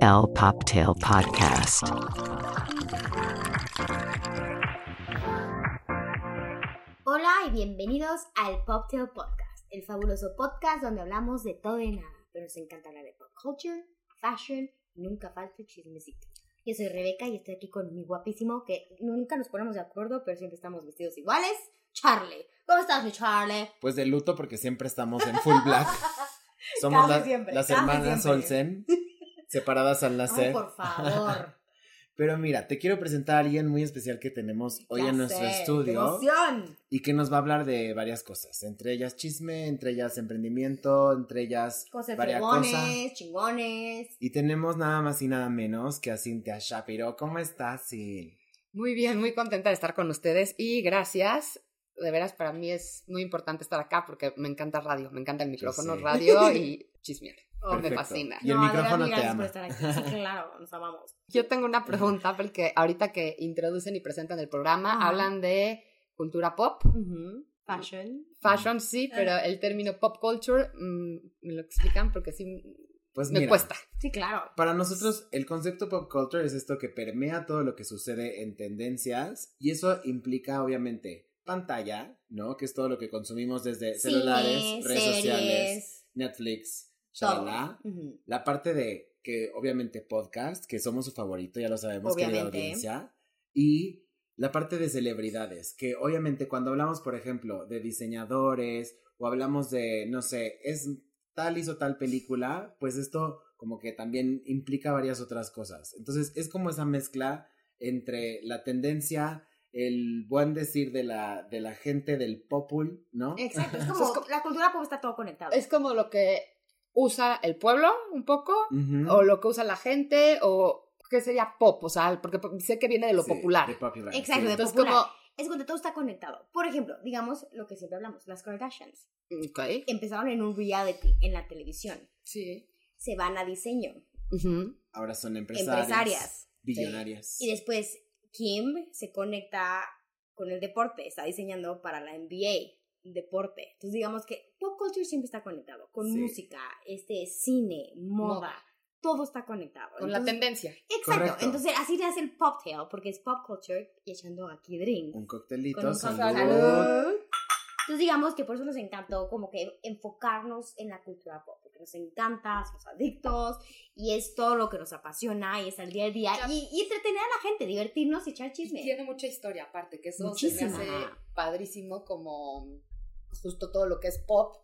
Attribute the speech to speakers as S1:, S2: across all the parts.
S1: El Poptail Podcast.
S2: Hola y bienvenidos al Poptail Podcast, el fabuloso podcast donde hablamos de todo y nada, pero nos encanta hablar de pop culture, fashion y nunca falta el chismecito. Yo soy Rebeca y estoy aquí con mi guapísimo, que nunca nos ponemos de acuerdo, pero siempre estamos vestidos iguales, Charlie. ¿Cómo estás, mi Charlie?
S3: Pues de luto porque siempre estamos en full black. Somos la-
S2: siempre,
S3: las hermanas
S2: siempre.
S3: Olsen, separadas al nacer.
S2: por favor.
S3: Pero mira, te quiero presentar a alguien muy especial que tenemos hoy
S2: Ya
S3: en nuestro
S2: sé, ¡Qué
S3: estudio
S2: emoción!
S3: y que nos va a hablar de varias cosas, entre ellas chisme, entre ellas emprendimiento, entre ellas
S2: Cosas
S3: varias cosas.
S2: chingones.
S3: Y tenemos nada más y nada menos que a Cintia Shapiro. ¿Cómo estás, Cin?
S4: Muy bien, muy contenta de estar con ustedes y gracias. De veras, para mí es muy importante estar acá porque me encanta radio, me encanta el micrófono, radio y chismear. Oh, me fascina.
S3: Y el
S2: No,
S3: micrófono te
S2: gracias
S3: ama.
S2: por estar aquí. Sí, claro, nos amamos.
S4: Yo tengo una pregunta porque ahorita que introducen y presentan el programa,
S2: Ajá.
S4: hablan de cultura pop.
S2: Fashion.
S4: fashion sí, pero el término pop culture mm, me lo explican porque sí
S3: Pues
S4: me
S3: mira,
S4: cuesta.
S2: Sí, claro.
S3: Para nosotros, el concepto pop culture es esto que permea todo lo que sucede en tendencias y eso implica, obviamente, pantalla, ¿no? Que es todo lo que consumimos desde celulares, redes sociales, Netflix, shalala. La parte de que, obviamente, podcast, que somos su favorito, ya lo sabemos, querida
S2: Obviamente.
S3: audiencia. Y la parte de celebridades, que obviamente cuando hablamos, por ejemplo, de diseñadores o hablamos de, no sé, es tal hizo tal película, pues esto como que también implica varias otras cosas. Entonces es como esa mezcla entre la tendencia, el buen decir de la, de la gente del popul, ¿no?
S2: Exacto, es
S4: Es
S2: como, la cultura pop está todo conectado.
S4: Es como lo que usa el pueblo un poco,
S3: Ujú.
S4: o lo que usa la gente, o qué sería pop, o sea, porque sé que viene de lo
S3: Sí,
S4: popular.
S3: de popular,
S2: Exacto,
S3: sí.
S2: de
S4: Entonces,
S2: popular.
S4: como,
S2: Es cuando todo está conectado. Por ejemplo, digamos lo que siempre hablamos, las Kardashians.
S4: ok,
S2: Empezaron en un reality en la televisión.
S4: sí.
S2: Se van a diseño.
S4: Ujú.
S3: Ahora son empresarias.
S2: Empresarias.
S3: Billonarias.
S2: Y después Kim se conecta con el deporte. Está diseñando para la NBA. Deporte. Entonces digamos que pop culture siempre está conectado. Con
S3: Sí.
S2: música, este, cine, moda.
S4: Moda.
S2: Todo está conectado.
S4: Con la tendencia.
S2: Exacto.
S3: Correcto.
S2: Entonces así nace el poptail, porque es pop culture y echando aquí drink.
S3: Un coctelito,
S2: Con un
S3: salud.
S2: Entonces digamos que por eso nos encantó como que enfocarnos en la cultura pop, nos encanta, somos adictos y es todo lo que nos apasiona y es el día a día y, y entretener a la gente, divertirnos y echar chisme.
S4: Tiene mucha historia aparte, que eso
S2: Muchísima.
S4: se me hace padrísimo como justo todo lo que es pop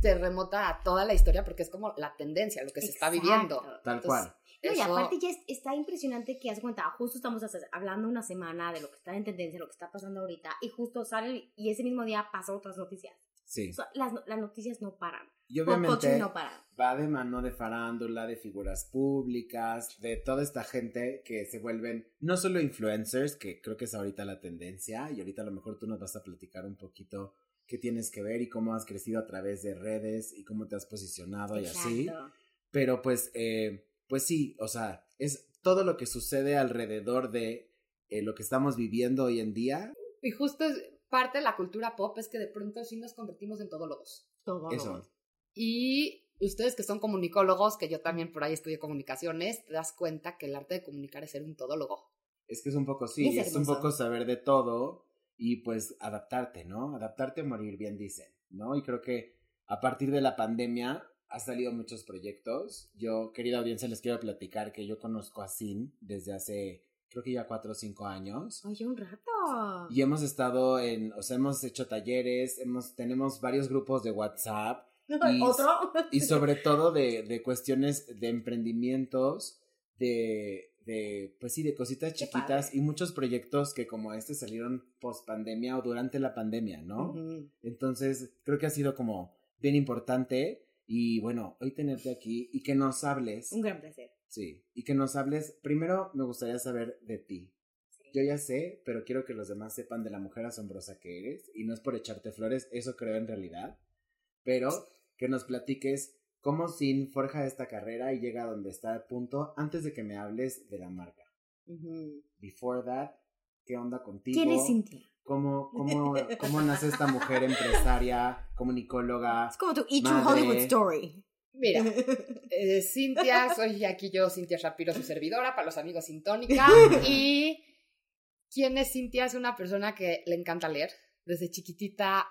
S4: se remota a toda la historia porque es como la tendencia, lo que se está
S2: Exacto.
S4: viviendo.
S3: Tal
S4: Entonces,
S3: cual.
S2: No, y
S4: eso-
S2: aparte ya es- está impresionante que haz cuenta, justo estamos hablando una semana de lo que está en tendencia, lo que está pasando ahorita, y justo sale y ese mismo día pasan otras noticias.
S3: Sí.
S2: O sea, las, las noticias no paran.
S3: Y obviamente
S2: no para.
S3: va de mano de farándula, de figuras públicas, de toda esta gente que se vuelven no solo influencers, que creo que es ahorita la tendencia, y ahorita a lo mejor tú nos vas a platicar un poquito qué tienes que ver y cómo has crecido a través de redes y cómo te has posicionado y así.
S2: Exacto.
S3: Pero pues, eh, pues sí, o sea, es todo lo que sucede alrededor de eh, lo que estamos viviendo hoy en día.
S4: Y justo es parte de la cultura pop es que de pronto sí nos convertimos en todólogos.
S2: Todo.
S3: Eso.
S4: Y ustedes que son comunicólogos, que yo también por ahí estudié comunicaciones, te das cuenta que el arte de comunicar es ser un todólogo.
S3: Es que es un poco sí,
S2: Es
S3: es, un poco saber de todo y pues adaptarte, ¿no? Adaptarte o morir, bien dicen, ¿no? Y creo que a partir de la pandemia ha salido muchos proyectos. Yo, querida audiencia, les quiero platicar que yo conozco a Sin desde hace, creo que ya cuatro o cinco años.
S2: Oye, un rato.
S3: Y hemos estado en, o sea, hemos hecho talleres, hemos, tenemos varios grupos de WhatsApp y-
S2: ¿Otro?
S3: y sobre todo de, de cuestiones de emprendimientos, de, de, pues sí, de cositas chiquitas y muchos proyectos que como este salieron post pandemia o durante la pandemia, ¿no?
S4: Ujú.
S3: Entonces, creo que ha sido como bien importante y bueno, hoy tenerte aquí y que nos hables,
S2: Un gran placer.
S3: sí, y que nos hables, primero me gustaría saber de ti. Yo ya sé, pero quiero que los demás sepan de la mujer asombrosa que eres y no es por echarte flores, eso creo en realidad, pero que nos platiques cómo Sin forja esta carrera y llega a donde está a punto antes de que me hables de la marca. Before that, ¿qué onda contigo?
S2: ¿Quién es Cintia?
S3: ¿Cómo, cómo, cómo nace esta mujer empresaria, comunicóloga?
S2: Es como tu
S3: Madre.
S2: Hollywood Story.
S4: Mira, eh, Cintia, soy aquí yo, Cintia Shapiro, su servidora, para los amigos Sintónica. Y ¿quién es Cintia? Es una persona que le encanta leer. Desde chiquitita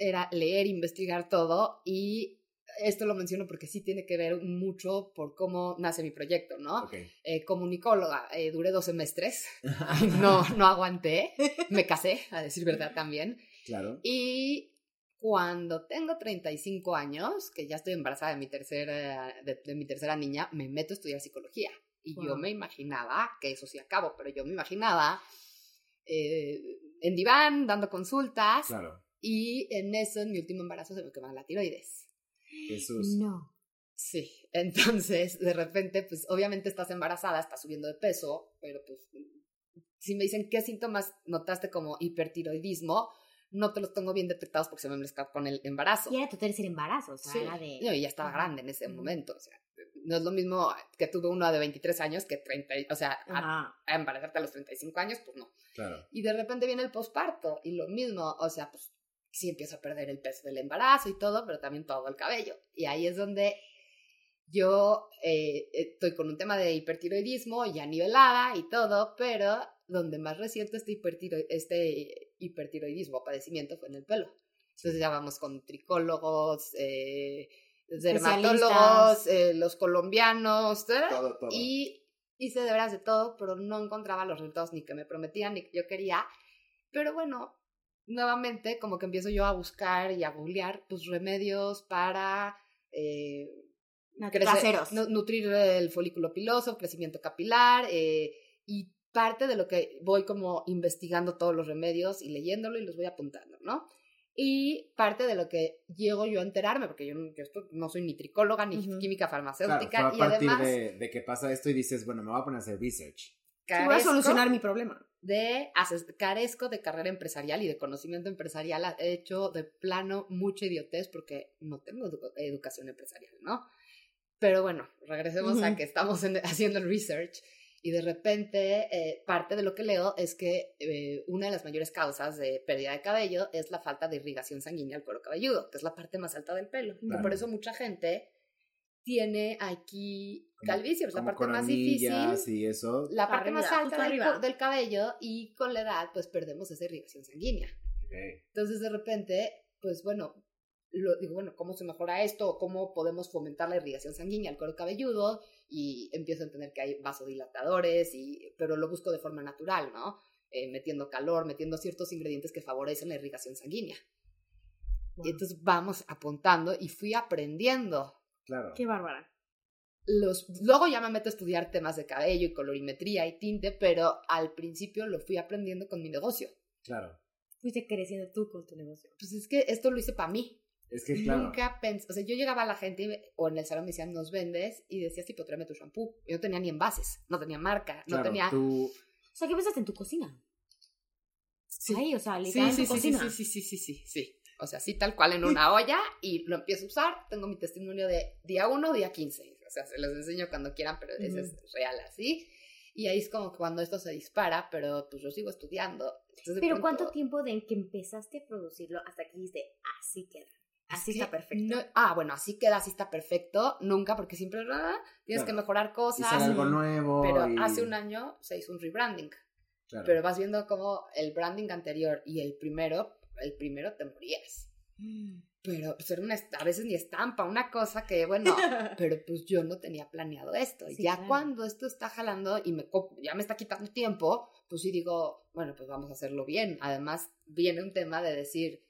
S4: era leer, investigar todo y esto lo menciono porque sí tiene que ver mucho por cómo nace mi proyecto, ¿no?
S3: Ok.
S4: Eh, comunicóloga, eh, duré dos semestres, no, no aguanté, me casé, a decir verdad también.
S3: Claro.
S4: Y cuando tengo 35 años, que ya estoy embarazada de mi tercera, de, de mi tercera niña, me meto a estudiar psicología. Y yo me imaginaba, que eso sí acabo, pero yo me imaginaba eh, en diván, dando consultas,
S3: Claro.
S4: Y en eso, en mi último embarazo, se me quema la tiroides.
S3: Jesús.
S2: No.
S4: Sí, entonces de repente, pues obviamente estás embarazada, estás subiendo de peso, pero pues si me dicen qué síntomas notaste como hipertiroidismo, no te los tengo bien detectados porque se me mezcla con el embarazo.
S2: Y era tu tercer embarazo, o sea,
S4: Sí,
S2: era de...
S4: no, y ya estaba grande en ese momento, o sea, no es lo mismo que tuve uno de 23 años que 30, y- o sea, a,
S2: Ajá.
S4: a embarazarte a los 35 años, pues no.
S3: Claro.
S4: Y de repente viene el posparto y lo mismo, o sea, pues sí empiezo a perder el peso del embarazo y todo, pero también todo el cabello. Y ahí es donde yo eh, estoy con un tema de hipertiroidismo ya nivelada y todo, pero donde más reciente este, hipertiro- este hipertiroidismo, padecimiento, fue en el pelo. Entonces ya vamos con tricólogos, eh, dermatólogos, eh, los colombianos.
S3: Todo, todo.
S4: y hice de veras de todo, pero no encontraba los resultados ni que me prometían ni que yo quería. Pero bueno, nuevamente como que empiezo yo a buscar y a googlear pues remedios para eh,
S2: No,
S4: crecer- nutrir el folículo piloso, crecimiento capilar eh, y parte de lo que voy como investigando todos los remedios y leyéndolo y los voy apuntando, ¿no? Y parte de lo que llego yo a enterarme, porque yo no, yo esto- no soy ni tricóloga ni
S2: Ujú.
S4: química
S3: Claro,
S4: farmacéutica
S3: fue a
S4: y
S3: partir
S4: además
S3: de, de que pasa esto y dices, bueno, me voy a poner a hacer research.
S2: Sí, voy a
S4: carezco
S2: solucionar mi problema.
S4: De carezco de carrera empresarial y de conocimiento empresarial. He hecho de plano mucha idiotez porque no tengo edu- educación empresarial, ¿no? Pero bueno, regresemos a que estamos en- haciendo el research y de repente eh, parte de lo que leo es que eh, una de las mayores causas de pérdida de cabello es la falta de irrigación sanguínea al cuero cabelludo, que es la parte más alta del pelo.
S3: Claro.
S4: por eso mucha gente tiene aquí calvicie, es la parte más difícil
S3: y eso.
S4: la parte
S2: Arriba,
S4: más alta del, del cabello y con la edad pues perdemos esa irrigación sanguínea.
S3: Ok.
S4: Entonces de repente, pues bueno, lo, digo, bueno, ¿cómo se mejora esto? ¿Cómo podemos fomentar la irrigación sanguínea al cuero cabelludo? Y empiezo a entender que hay vasodilatadores, y, pero lo busco de forma natural, ¿no? Eh, metiendo calor, metiendo ciertos ingredientes que favorecen la irrigación sanguínea.
S2: Wow.
S4: Y entonces vamos apuntando y fui aprendiendo
S3: Claro.
S2: Qué bárbara.
S4: los, luego ya me meto a estudiar temas de cabello y colorimetría y tinte, pero al principio lo fui aprendiendo con mi negocio.
S3: Claro.
S2: Fuiste creciendo tú con tu negocio.
S4: Pues es que esto lo hice para mí.
S3: Es que claro.
S4: Nunca pensé, o sea, yo llegaba a la gente me- o en el salón me decían, ¿nos vendes? Y decías, tipo, tráeme tu shampoo. Yo no tenía ni envases, no tenía marca, no
S3: claro,
S4: tenía...
S3: tú,
S2: O sea, ¿qué pensaste en tu cocina?
S4: Sí.
S2: Ahí, o sea,
S4: Sí,
S2: literal en
S4: sí,
S2: tu
S4: sí, sí,
S2: cocina.
S4: sí, sí, sí, sí, sí, sí. O sea, sí, tal cual en una olla y lo empiezo a usar. Tengo mi testimonio de día 1, día 15. O sea, se los enseño cuando quieran, pero ese es real así. Y ahí es como cuando esto se dispara, pero pues yo sigo estudiando. Entonces,
S2: Pero
S4: pronto-
S2: ¿cuánto tiempo de que empezaste a producirlo hasta que dijiste, así queda? Así
S4: Es
S2: está perfecto.
S4: no- ah, bueno, así queda, así está perfecto. Nunca, porque siempre ah, tienes
S3: Claro.
S4: que mejorar
S3: y
S4: cosas.
S3: sale algo nuevo.
S4: Pero
S3: y-
S4: hace un año se hizo un rebranding.
S3: Claro.
S4: Pero vas viendo como el branding anterior y el primero, el primero te morías. Pero pues era una, a veces ni estampa, una cosa que, bueno, pero pues yo no tenía planeado esto.
S2: Sí,
S4: ya
S2: claro.
S4: cuando esto está jalando y me, ya me está quitando tiempo, pues sí digo, bueno, pues vamos a hacerlo bien. Además, viene un tema de decir,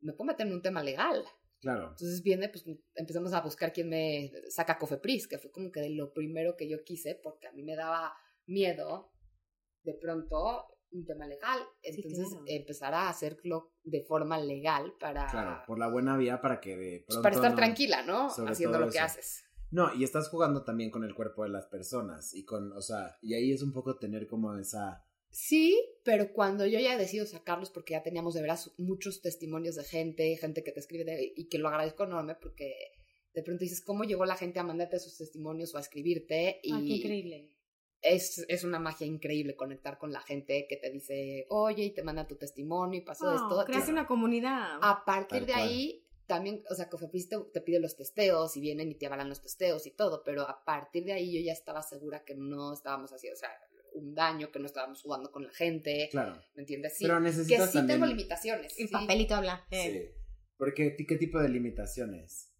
S4: me puedo meter en un tema legal.
S3: Claro.
S4: Entonces viene, pues empezamos a buscar quién me saca Cofepris, que fue como que lo primero que yo quise, porque a mí me daba miedo de pronto un tema legal.
S2: Sí,
S4: Entonces
S2: claro.
S4: empezar a hacerlo de forma legal para,
S3: Claro, por la buena vía para que de
S4: pues,
S3: pronto
S4: para estar
S3: no-
S4: tranquila, ¿no?
S3: sobre
S4: Haciendo
S3: todo
S4: lo que haces.
S3: No, y estás jugando también con el cuerpo de las personas y con, o sea, y ahí es un poco tener como esa,
S4: Sí, pero cuando yo ya decido sacarlos, porque ya teníamos de veras muchos testimonios de gente, gente que te escribe de- y que lo agradezco enorme porque de pronto dices, ¿cómo llegó la gente a mandarte sus testimonios o a escribirte? Y
S2: Ah, qué increíble.
S4: Es, es una magia increíble conectar con la gente que te dice, oye, y te manda tu testimonio y pasó
S2: Oh,
S4: esto.
S2: creaste
S4: Y
S2: una comunidad.
S4: a partir
S3: Tal
S4: de
S3: cual.
S4: ahí también, o sea, Cofepris te, te pide los testeos y vienen y te avalan los testeos y todo, pero a partir de ahí yo ya estaba segura que no estábamos haciendo, o sea, un daño, que no estábamos jugando con la gente,
S3: Claro.
S4: ¿me entiendes? Sí,
S3: Pero
S4: que
S3: necesitas
S4: sí
S3: también...
S4: tengo limitaciones.
S2: El
S4: sí.
S2: papelito habla.
S3: Sí. Porque, ¿qué tipo de limitaciones?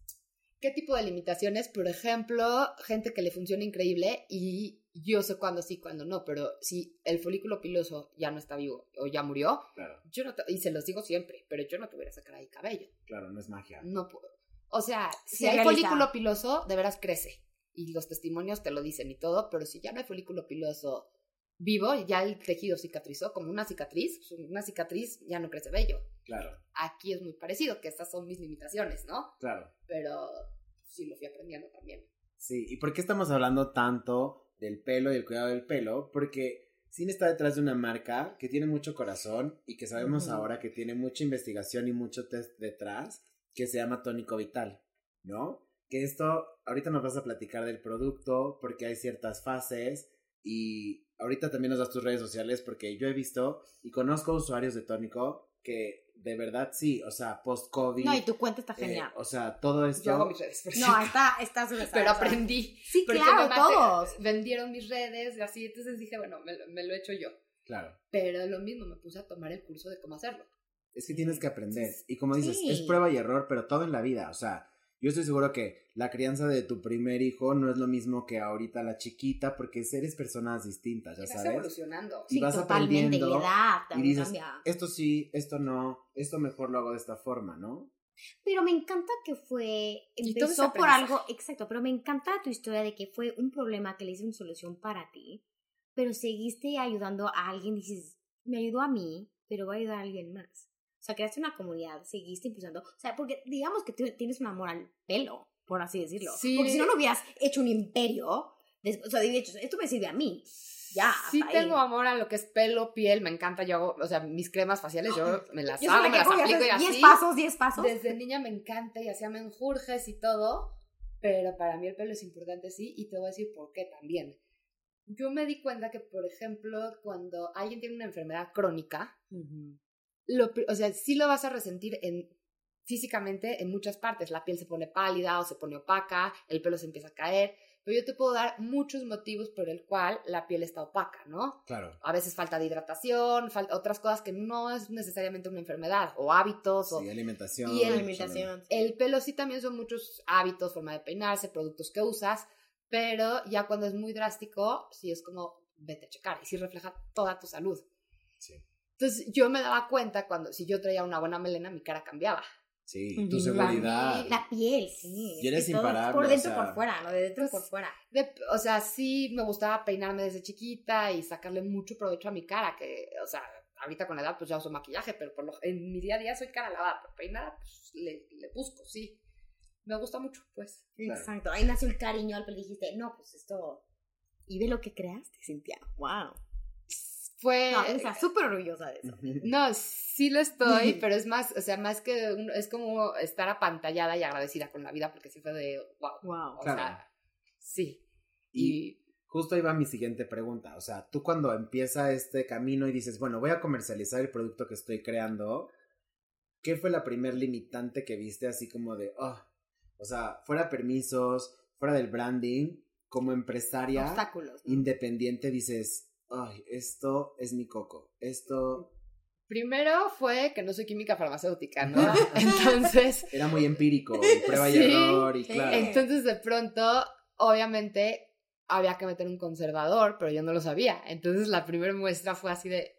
S4: ¿Qué tipo de limitaciones? Por ejemplo, gente que le funciona increíble y yo sé cuándo sí, cuándo no, pero si el folículo piloso ya no está vivo o ya murió,
S3: Claro,
S4: yo no, te- y se los digo siempre, pero yo no te voy a sacar ahí cabello.
S3: claro, no es magia.
S4: No puedo. O sea, si hay folículo piloso, de veras crece. Y los testimonios te lo dicen y todo, pero si ya no hay folículo piloso vivo, ya el tejido cicatrizó como una cicatriz, pues, una cicatriz ya no crece vello.
S3: Claro,
S4: Aquí es muy parecido, que estas son mis limitaciones, ¿no?
S3: claro.
S4: Pero sí lo fui aprendiendo también.
S3: Sí, ¿y por qué estamos hablando tanto del pelo y el cuidado del pelo? Porque Cine está detrás de una marca que tiene mucho corazón y que sabemos ahora que tiene mucha investigación y mucho test detrás, que se llama Tónico Vital, ¿no? Que esto, ahorita nos vas a platicar del producto porque hay ciertas fases y ahorita también nos das tus redes sociales porque yo he visto y conozco usuarios de Tónico que de verdad sí, o sea, post-COVID.
S2: No, y tu cuenta está
S3: eh,
S2: genial.
S3: o sea, todo esto.
S4: Yo hago mis redes. por
S2: no, está, está súper
S4: pero aprendí.
S2: Sí, claro, todos.
S4: Vendieron mis redes y así, entonces dije, bueno, me, lo- me lo he hecho yo.
S3: Claro.
S4: Pero lo mismo, me puse a tomar el curso de cómo hacerlo.
S3: Es que tienes que aprender. Y como dices,
S2: Sí.
S3: es prueba y error, pero todo en la vida. O sea, yo estoy seguro que la crianza de tu primer hijo no es lo mismo que ahorita la chiquita, porque eres personas distintas, ya
S4: Y vas
S3: sabes.
S4: evolucionando.
S3: y
S2: Sí,
S3: vas
S2: totalmente. Y
S3: aprendiendo
S2: la edad
S3: Y
S2: también
S3: dices,
S2: cambia.
S3: esto sí, esto no, esto mejor lo hago de esta forma, ¿no?
S2: Pero me encanta que fue.
S4: Y
S2: Empezó por algo. Exacto, pero me encanta tu historia de que fue un problema que le hice una solución para ti, pero seguiste ayudando a alguien. Dices, me ayudó a mí, pero va a ayudar a alguien más. Sea, creaste una comunidad, seguiste impulsando. O sea, porque digamos que tú tienes un amor al pelo, por así decirlo.
S4: Sí.
S2: Porque si no, no hubieras hecho un imperio. des- O sea, de hecho, esto me sirve a mí. Ya.
S4: Sí
S2: hasta ahí.
S4: tengo amor a lo que es pelo, piel, me encanta. Yo hago, o sea, mis cremas faciales, yo me las
S2: Yo
S4: hago, me
S2: que
S4: las aplico y así.
S2: 10 pasos, 10 pasos.
S4: Desde niña me encanta y hacía menjurjes y todo, pero para mí el pelo es importante, sí, y te voy a decir por qué también. Yo me di cuenta que, por ejemplo, cuando alguien tiene una enfermedad crónica,
S2: Ujú.
S4: Lo, o sea, sí lo vas a resentir en, físicamente en muchas partes. La piel se pone pálida o se pone opaca, el pelo se empieza a caer, pero yo te puedo dar muchos motivos por el cual la piel está opaca, ¿no?
S3: Claro.
S4: A veces falta de hidratación, falta otras cosas que no es necesariamente una enfermedad, o hábitos, o
S3: Sí, alimentación.
S4: Y el-
S2: alimentación.
S4: el pelo sí también son muchos hábitos, forma de peinarse, productos que usas, pero ya cuando es muy drástico, sí es como vete a checar y sí refleja toda tu salud.
S3: Sí.
S4: Entonces yo me daba cuenta cuando si yo traía una buena melena, mi cara cambiaba.
S3: Sí, tu seguridad.
S2: La piel, sí.
S3: Y eres imparable,
S2: Por
S3: o
S2: dentro y
S3: sea,
S2: por fuera, ¿no? De dentro y
S4: pues,
S2: por fuera.
S4: De- o sea, sí me gustaba peinarme desde chiquita y sacarle mucho provecho a mi cara, que, o sea, ahorita con la edad pues ya uso maquillaje, pero por lo, en mi día a día soy cara lavada, pero peinada pues le, le busco, sí. Me gusta mucho, pues.
S3: Claro.
S2: Exacto. Ahí nació el cariño al dijiste, no, pues esto. Y ve lo que creaste, Cintia. Wow.
S4: Fue...
S2: No, o sea, súper orgullosa de eso.
S4: No, sí lo estoy, pero es más, o sea, más que un- es como estar apantallada y agradecida con la vida porque sí fue de wow.
S2: Wow.
S4: O
S3: Claro.
S4: sea, sí.
S3: Y
S4: Y
S3: justo ahí va mi siguiente pregunta. O sea, tú cuando empieza este camino y dices, bueno, voy a comercializar el producto que estoy creando, ¿qué fue la primer limitante que viste así como de, oh, o sea, fuera permisos, fuera del branding, como empresaria
S2: Obstáculos. ¿no?
S3: independiente dices, ay, esto es mi coco, esto
S4: primero fue que no soy química farmacéutica, ¿no? Entonces,
S3: era muy empírico, y prueba y
S4: Sí,
S3: error y claro.
S4: entonces de pronto, obviamente, había que meter un conservador, pero yo no lo sabía. Entonces la primera muestra fue así de,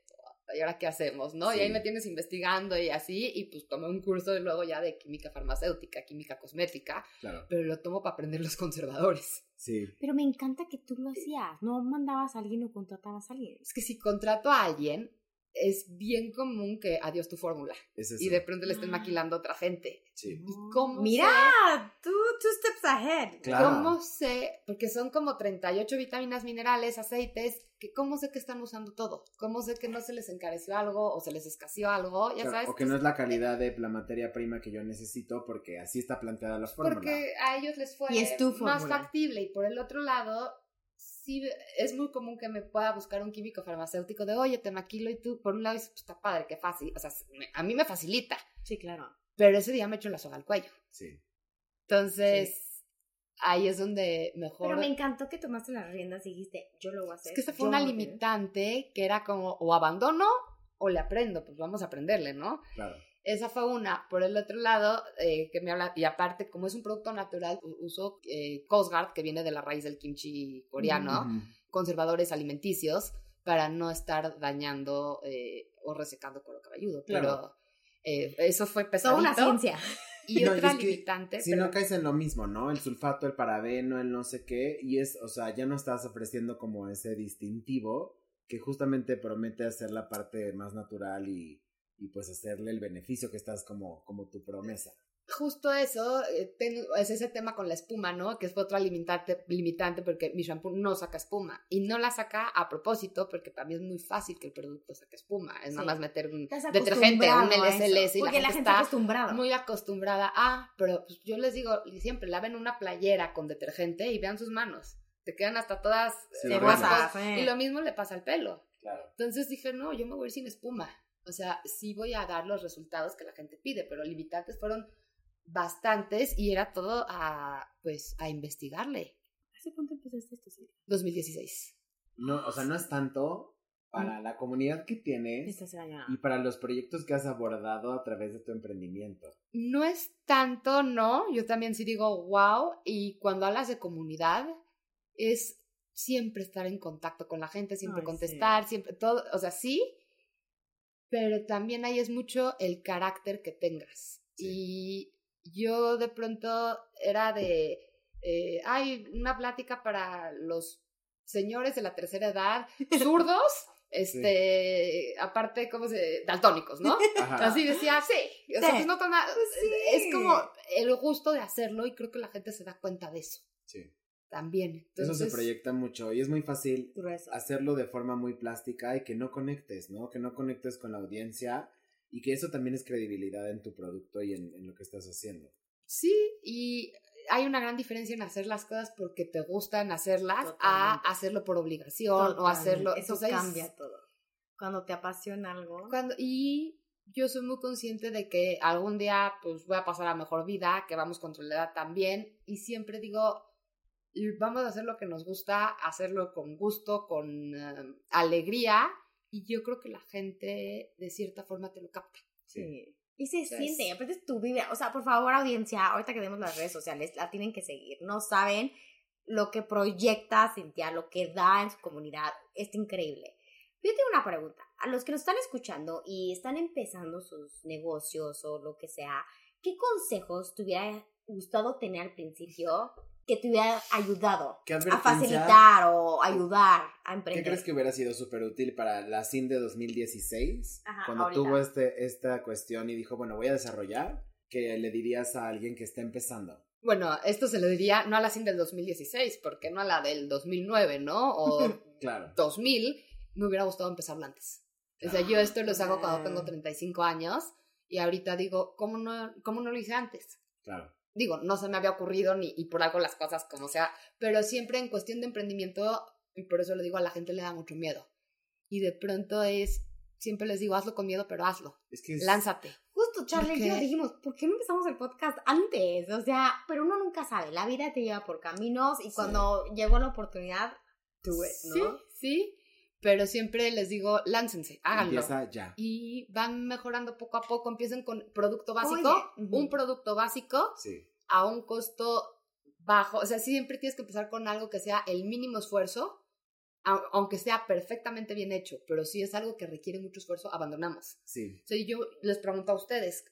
S4: ¿y ahora qué hacemos, no? Y
S3: Sí.
S4: ahí me tienes investigando y así, y pues tomé un curso de luego ya de química farmacéutica, química cosmética,
S3: Claro,
S4: pero lo tomo para aprender los conservadores.
S3: Sí.
S2: Pero me encanta que tú lo hacías. No mandabas a alguien o contratabas a alguien.
S4: Es que si contrato a alguien, es bien común que adiós tu fórmula
S3: Es eso.
S4: y de pronto le estén
S2: Ah.
S4: maquilando a otra gente.
S3: Sí.
S4: ¿Y cómo
S2: Mira, tú, two steps ahead.
S3: Claro.
S4: ¿Cómo sé? Porque son como 38 vitaminas, minerales, aceites, que cómo sé que están usando todo. ¿Cómo sé que no se les encareció algo o se les escaseó algo? Ya
S3: Claro,
S4: sabes.
S3: o que no es la calidad de la materia prima que yo necesito porque así está planteada la fórmula.
S4: Porque a ellos les fue más
S2: fórmula.
S4: factible. Y por el otro lado, sí es muy común que me pueda buscar un químico farmacéutico de, oye, te maquilo y tú, por un lado dices, pues está padre, qué fácil. O sea, me- a mí me facilita.
S2: Sí, claro.
S4: Pero ese día me echó la soga al cuello.
S3: Sí.
S4: Entonces, ahí es donde mejor...
S2: Pero me encantó que tomaste las riendas y dijiste, yo lo voy a hacer.
S4: Es que esa fue
S2: yo
S4: una
S2: lo voy a hacer".
S4: limitante que era como, o abandono o le aprendo, pues vamos a aprenderle, ¿no?
S3: Claro.
S4: Esa fue una. Por el otro lado, eh, que me habla, y aparte, como es un producto natural, uso eh, Coast Guard, que viene de la raíz del kimchi coreano, conservadores alimenticios, para no estar dañando eh, o resecando cuero cabelludo.
S3: Claro.
S4: Pero eh, eso fue
S2: Toda
S4: pesadito.
S2: una ciencia.
S4: Y
S3: No,
S4: otra limitante.
S3: Si
S4: pero-
S3: no caes en lo mismo, ¿no? El sulfato, el parabeno, el no sé qué, y es, o sea, ya no estás ofreciendo como ese distintivo que justamente promete hacer la parte más natural y, y pues hacerle el beneficio que estás como, como tu promesa.
S4: Justo eso, eh, tengo- es ese tema con la espuma, ¿no? Que es otra limitante, limitante porque mi shampoo no saca espuma. Y no la saca a propósito porque para mí es muy fácil que el producto saque espuma. Es nada
S2: Sí.
S4: más meter un detergente, un LSLS y la
S2: Porque
S4: gente,
S2: la gente
S4: está
S2: acostumbrada.
S4: muy acostumbrada a, pero pues yo les digo siempre, laven una playera con detergente y vean sus manos. Te quedan hasta todas
S3: Sí,
S4: eh,
S2: eh.
S4: Y lo mismo le pasa al pelo.
S3: Claro.
S4: Entonces dije, no, yo me voy a ir sin espuma. O sea, sí voy a dar los resultados que la gente pide, pero limitantes fueron bastantes y era todo a, pues, a investigarle.
S2: ¿Hace cuánto empezaste esto? Silvia?
S4: 2016.
S3: No, o sea, no es tanto para la comunidad que tienes y para los proyectos que has abordado a través de tu emprendimiento.
S4: No es tanto, no. Yo también sí digo, wow. Y cuando hablas de comunidad, es siempre estar en contacto con la gente, siempre
S2: Ay,
S4: contestar, siempre todo. O sea, sí, pero también ahí es mucho el carácter que tengas. Y yo de pronto era de, eh, hay una plática para los señores de la tercera edad, zurdos, este, aparte, ¿cómo se? Daltónicos, ¿no?
S3: Ajá.
S4: Así decía, sí. O sea, pues no tan
S2: sí.
S4: Es como el gusto de hacerlo y creo que la gente se da cuenta de eso
S3: Sí.
S4: también.
S3: Eso
S4: Entonces,
S3: se proyecta mucho y es muy fácil
S2: Grueso.
S3: hacerlo de forma muy plástica y que no conectes, ¿no? Que no conectes con la audiencia y que eso también es credibilidad en tu producto y en, en lo que estás haciendo.
S4: Sí, y hay una gran diferencia en hacer las cosas porque te gustan hacerlas a hacerlo por obligación o hacerlo.
S2: Eso
S4: Entonces,
S2: cambia todo. Cuando te apasiona algo.
S4: Cuando, y yo soy muy consciente de que algún día pues voy a pasar a mejor vida, que vamos contra la edad también, y siempre digo, vamos a hacer lo que nos gusta, hacerlo con gusto, con eh, alegría, y yo creo que la gente de cierta forma te lo capta.
S2: Sí. Y se
S4: Entonces-
S2: siente, y aparte es tu vida. O sea, por favor, audiencia, ahorita que vemos las redes sociales, la tienen que seguir. No saben lo que proyecta Cintia, lo que da en su comunidad. Es increíble. Yo tengo una pregunta. A los que nos están escuchando y están empezando sus negocios o lo que sea, ¿qué consejos te hubiera gustado tener al principio que te hubiera ayudado
S3: ¿Qué
S2: a facilitar o ayudar a
S3: ¿Qué
S2: emprender?
S3: crees que hubiera sido súper útil para la CIN de 2016?
S2: Ajá,
S3: cuando
S2: ahorita.
S3: tuvo este, esta cuestión y dijo, bueno, voy a desarrollar, que le dirías a alguien que está empezando.
S4: Bueno, esto se lo diría no a la CIN del 2016, porque no a la del 2009, ¿no? O
S3: Claro.
S4: 2000, me hubiera gustado empezarlo antes. O sea, yo esto lo hago cuando tengo
S2: Ah.
S4: 35 años y ahorita digo, ¿cómo no, cómo no lo hice antes?
S3: Claro.
S4: Digo, no se me había ocurrido ni y por algo las cosas como sea, pero siempre en cuestión de emprendimiento, y por eso lo digo, a la gente le da mucho miedo. Y de pronto es, siempre les digo, hazlo con miedo, pero hazlo.
S3: Es que es-
S4: Lánzate.
S2: Justo, Charlie y yo dijimos, ¿por qué no empezamos el podcast antes? O sea, pero uno nunca sabe, la vida te lleva por caminos y
S3: Sí.
S2: cuando llegó la oportunidad, do it,
S4: Sí,
S2: ¿no?
S4: sí, pero siempre les digo, láncense, háganlo.
S3: empieza ya.
S4: Y van mejorando poco a poco, empiecen con producto básico,
S2: Oye,
S4: un producto básico
S3: Sí.
S4: a un costo bajo. O sea, siempre tienes que empezar con algo que sea el mínimo esfuerzo, au- aunque sea perfectamente bien hecho, pero si es algo que requiere mucho esfuerzo, abandonamos.
S3: Sí.
S4: O sea, yo les pregunto a ustedes,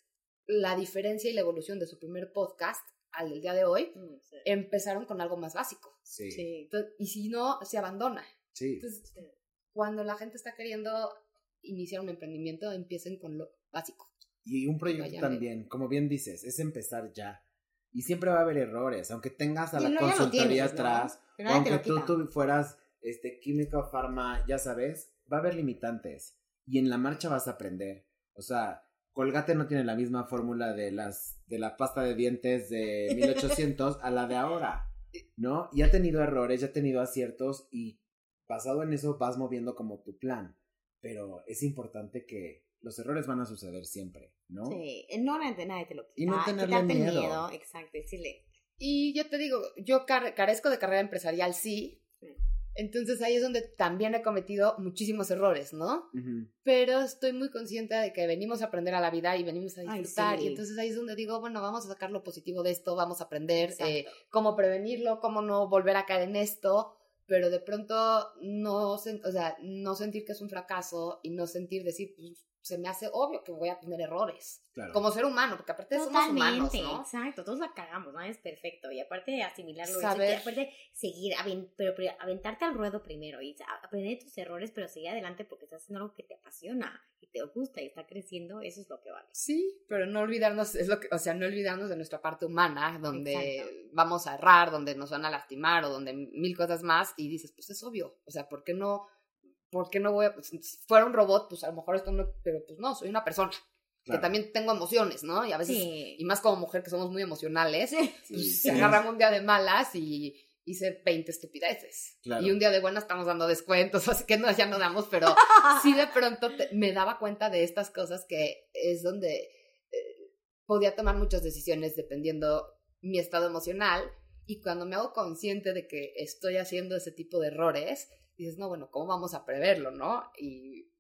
S4: la diferencia y la evolución de su primer podcast al del día de hoy,
S2: Mm, sí.
S4: empezaron con algo más básico.
S3: Sí. Sí.
S2: Sí.
S4: Entonces, y si no, se abandona. Entonces, cuando la gente está queriendo iniciar un emprendimiento, empiecen con lo básico.
S3: Y un proyecto también, como bien dices, es empezar ya. Y siempre va a haber errores, aunque tengas a
S2: Y
S3: la
S2: no,
S3: consultoría
S2: tienes, ¿no?
S3: atrás, aunque tú, tú fueras este, química o farma, ya sabes, va a haber limitantes. Y en la marcha vas a aprender. O sea, Colgate no tiene la misma fórmula de las de la pasta de dientes de 1800 a la de ahora, ¿no? Y ha tenido errores, ya ha tenido aciertos y basado en eso vas moviendo como tu plan. Pero es importante que los errores van a suceder siempre, ¿no?
S2: Sí, enormemente nadie te lo quita.
S3: Y no tenerle miedo.
S2: miedo. Exacto, decirle.
S4: Y yo te digo, yo car- carezco de carrera empresarial, sí. Entonces ahí es donde también he cometido muchísimos errores, ¿no? Pero estoy muy consciente de que venimos a aprender a la vida y venimos a
S2: Ay,
S4: disfrutar.
S2: sí.
S4: Y entonces ahí es donde digo, bueno, vamos a sacar lo positivo de esto, vamos a aprender eh, cómo prevenirlo, cómo no volver a caer en esto. Pero de pronto no, o sea, no sentir que es un fracaso y no sentir decir, pues, se me hace obvio que voy a tener errores.
S3: Claro.
S4: Como ser humano, porque aparte somos humanos,
S2: Totalmente,
S4: ¿no?
S2: exacto, todos la cagamos, ¿no? Es perfecto. Y aparte de asimilarlo, eso,
S4: Saber-
S2: y aparte seguir, aven- pero, pero aventarte al ruedo primero y aprender tus errores, pero seguir adelante porque estás haciendo algo que te apasiona y te gusta y está creciendo, eso es lo que vale.
S4: Sí, pero no olvidarnos, es lo que, o sea, no olvidarnos de nuestra parte humana, donde
S2: Exacto.
S4: vamos a errar, donde nos van a lastimar o donde mil cosas más y dices, pues es obvio, o sea, ¿por qué no, por qué no voy a, pues, si fuera un robot, pues a lo mejor esto no, pero pues no, soy una persona, que
S3: Claro.
S4: también tengo emociones, ¿no? Y a veces,
S2: Sí.
S4: y más como mujer que somos muy emocionales,
S2: Sí.
S4: pues
S3: Sí,
S4: se agarran un día de malas y hice 20 estupideces.
S3: Claro.
S4: Y un día de buenas estamos dando descuentos, así que no, ya no damos, pero sí de pronto te- me daba cuenta de estas cosas que es donde eh, podía tomar muchas decisiones dependiendo mi estado emocional y cuando me hago consciente de que estoy haciendo ese tipo de errores, dices, no, bueno, ¿cómo vamos a preverlo, no? Y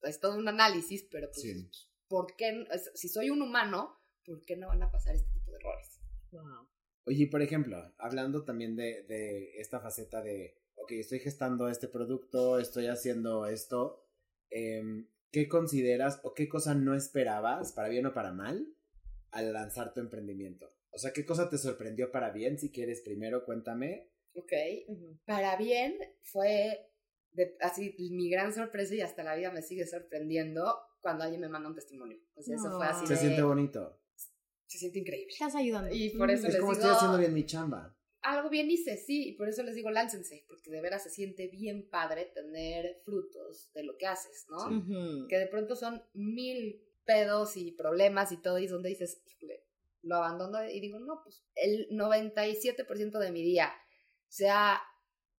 S4: pues, es todo un análisis, pero pues,
S3: Sí.
S4: ¿por qué? Si soy un humano, ¿por qué no van a pasar este tipo de errores?
S2: Wow.
S3: Oye, y por ejemplo, hablando también de, de esta faceta de, ok, estoy gestando este producto, estoy haciendo esto, em, ¿qué consideras o qué cosa no esperabas, para bien o para mal, al lanzar tu emprendimiento? O sea, ¿qué cosa te sorprendió para bien? Si quieres, primero cuéntame.
S4: Ok. Para bien fue de- así mi gran sorpresa y hasta la vida me sigue sorprendiendo cuando alguien me manda un testimonio. O sea, eso fue así
S3: Se
S4: de-
S3: siente bonito.
S4: se siente increíble.
S2: Estás ayudando.
S4: Y por eso
S3: Es
S4: les
S3: como
S4: digo,
S3: estoy haciendo bien mi chamba.
S4: algo bien hice, sí, y por eso les digo, láncense, porque de veras se siente bien padre tener frutos de lo que haces, ¿no?
S3: Sí.
S2: Ujú.
S4: Que de pronto son mil pedos y problemas y todo, y es donde dices, lo abandono y digo, no, pues el 97% de mi día, sea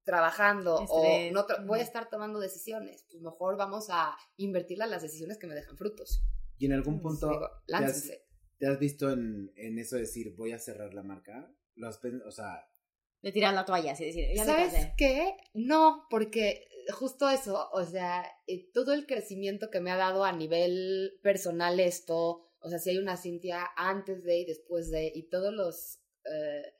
S4: trabajando
S2: Estrés,
S4: o no tra- voy a estar tomando decisiones, pues mejor vamos a invertirla en las decisiones que me dejan frutos.
S3: Y en algún
S2: Sí,
S3: punto,
S4: Digo.
S3: ¿te has visto en, en eso de decir, voy a cerrar la marca? ¿Lo has o sea,
S2: De tirar la toalla, así decir, ya
S4: ¿Sabes qué? No, porque justo eso, o sea, eh, todo el crecimiento que me ha dado a nivel personal esto, o sea, si hay una Cintia antes de y después de, y todos los, eh,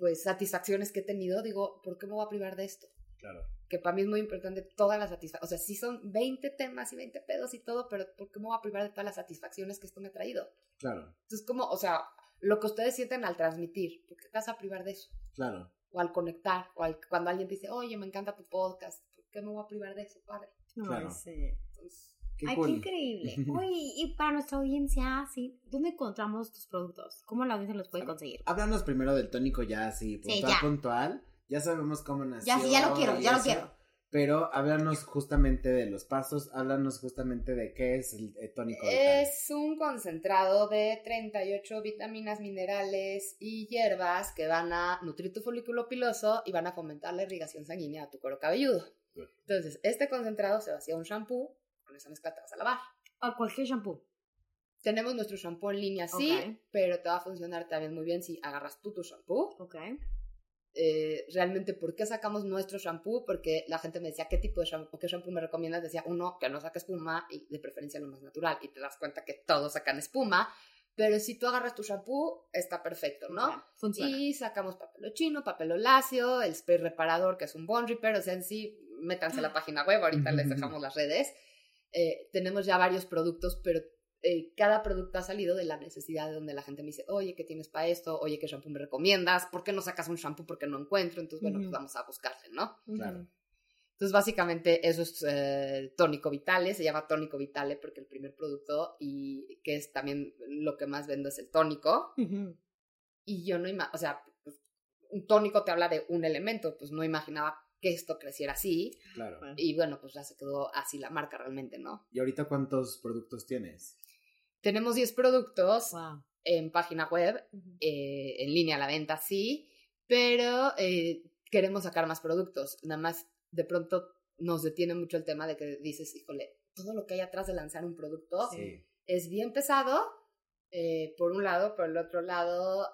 S4: pues, satisfacciones que he tenido, digo, ¿por qué me voy a privar de esto?
S3: claro,
S4: Que para mí es muy importante todas las satisfacciones, o sea, sí son 20 temas y 20 pedos y todo, pero ¿por qué me voy a privar de todas las satisfacciones que esto me ha traído?
S3: claro,
S4: Entonces, como, o sea, lo que ustedes sienten al transmitir, ¿por qué te vas a privar de eso?
S3: claro.
S4: o al conectar, o al, cuando alguien te dice, oye, me encanta tu podcast, ¿por qué me voy a privar de eso, padre?
S2: Ay,
S3: Claro.
S2: sí.
S4: Entonces,
S3: Qué
S2: Ay,
S3: cool.
S2: qué increíble. Oye, y para nuestra audiencia, sí, ¿dónde encontramos tus productos? ¿Cómo la audiencia los puede conseguir?
S3: Háblanos primero del tónico ya así, puntual,
S2: ya.
S3: puntual. Ya sabemos cómo nació.
S2: Ya, sí, ya lo quiero, ya lo quiero.
S3: Pero háblanos justamente de los pasos, háblanos justamente de qué es el, tónico vital.
S4: es un concentrado de 38 vitaminas, minerales y hierbas que van a nutrir tu folículo piloso y van a fomentar la irrigación sanguínea a tu cuero cabelludo. Entonces, este concentrado se vacía un shampoo, con esa mezcla te vas a lavar.
S2: O cualquier shampoo.
S4: Tenemos nuestro shampoo en línea, sí,
S2: Ok.
S4: pero te va a funcionar también muy bien si agarras tú tu shampoo
S2: Ok.
S4: eh, realmente por qué sacamos nuestro shampoo, porque la gente me decía, ¿qué tipo de shampoo, qué shampoo me recomiendas? Decía, uno, que no saque espuma y de preferencia lo más natural, y te das cuenta que todos sacan espuma, pero si tú agarras tu shampoo, está perfecto, ¿no?
S2: Ok, Funciona.
S4: Y sacamos papel chino, papel lacio, el spray reparador, que es un bond repair, o sea, en sí, métanse a la página web, ahorita les dejamos las redes. Eh, tenemos ya varios productos, pero eh, cada producto ha salido de la necesidad de donde la gente me dice, oye, ¿qué tienes para esto? Oye, ¿qué shampoo me recomiendas? ¿Por qué no sacas un shampoo? Porque no encuentro. Entonces, bueno,
S2: Ujú.
S4: pues vamos a buscarle, ¿no?
S3: Claro.
S4: Entonces, básicamente, eso es eh, tónico vitale, se llama tónico vitale porque el primer producto, y que es también lo que más vendo, es el tónico.
S2: Ujú.
S4: Y yo no imagino, o sea, pues, un tónico te habla de un elemento, pues no imaginaba que esto creciera así.
S3: Claro.
S4: Y bueno, pues ya se quedó así la marca realmente, ¿no?
S3: ¿Y ahorita cuántos productos tienes?
S4: Tenemos 10 productos
S2: Wow.
S4: en página web, eh, en línea a la venta, sí, pero eh, queremos sacar más productos. Nada más, de pronto nos detiene mucho el tema de que dices, híjole, todo lo que hay atrás de lanzar un producto
S3: Sí.
S4: es bien pesado, eh, por un lado, por el otro lado,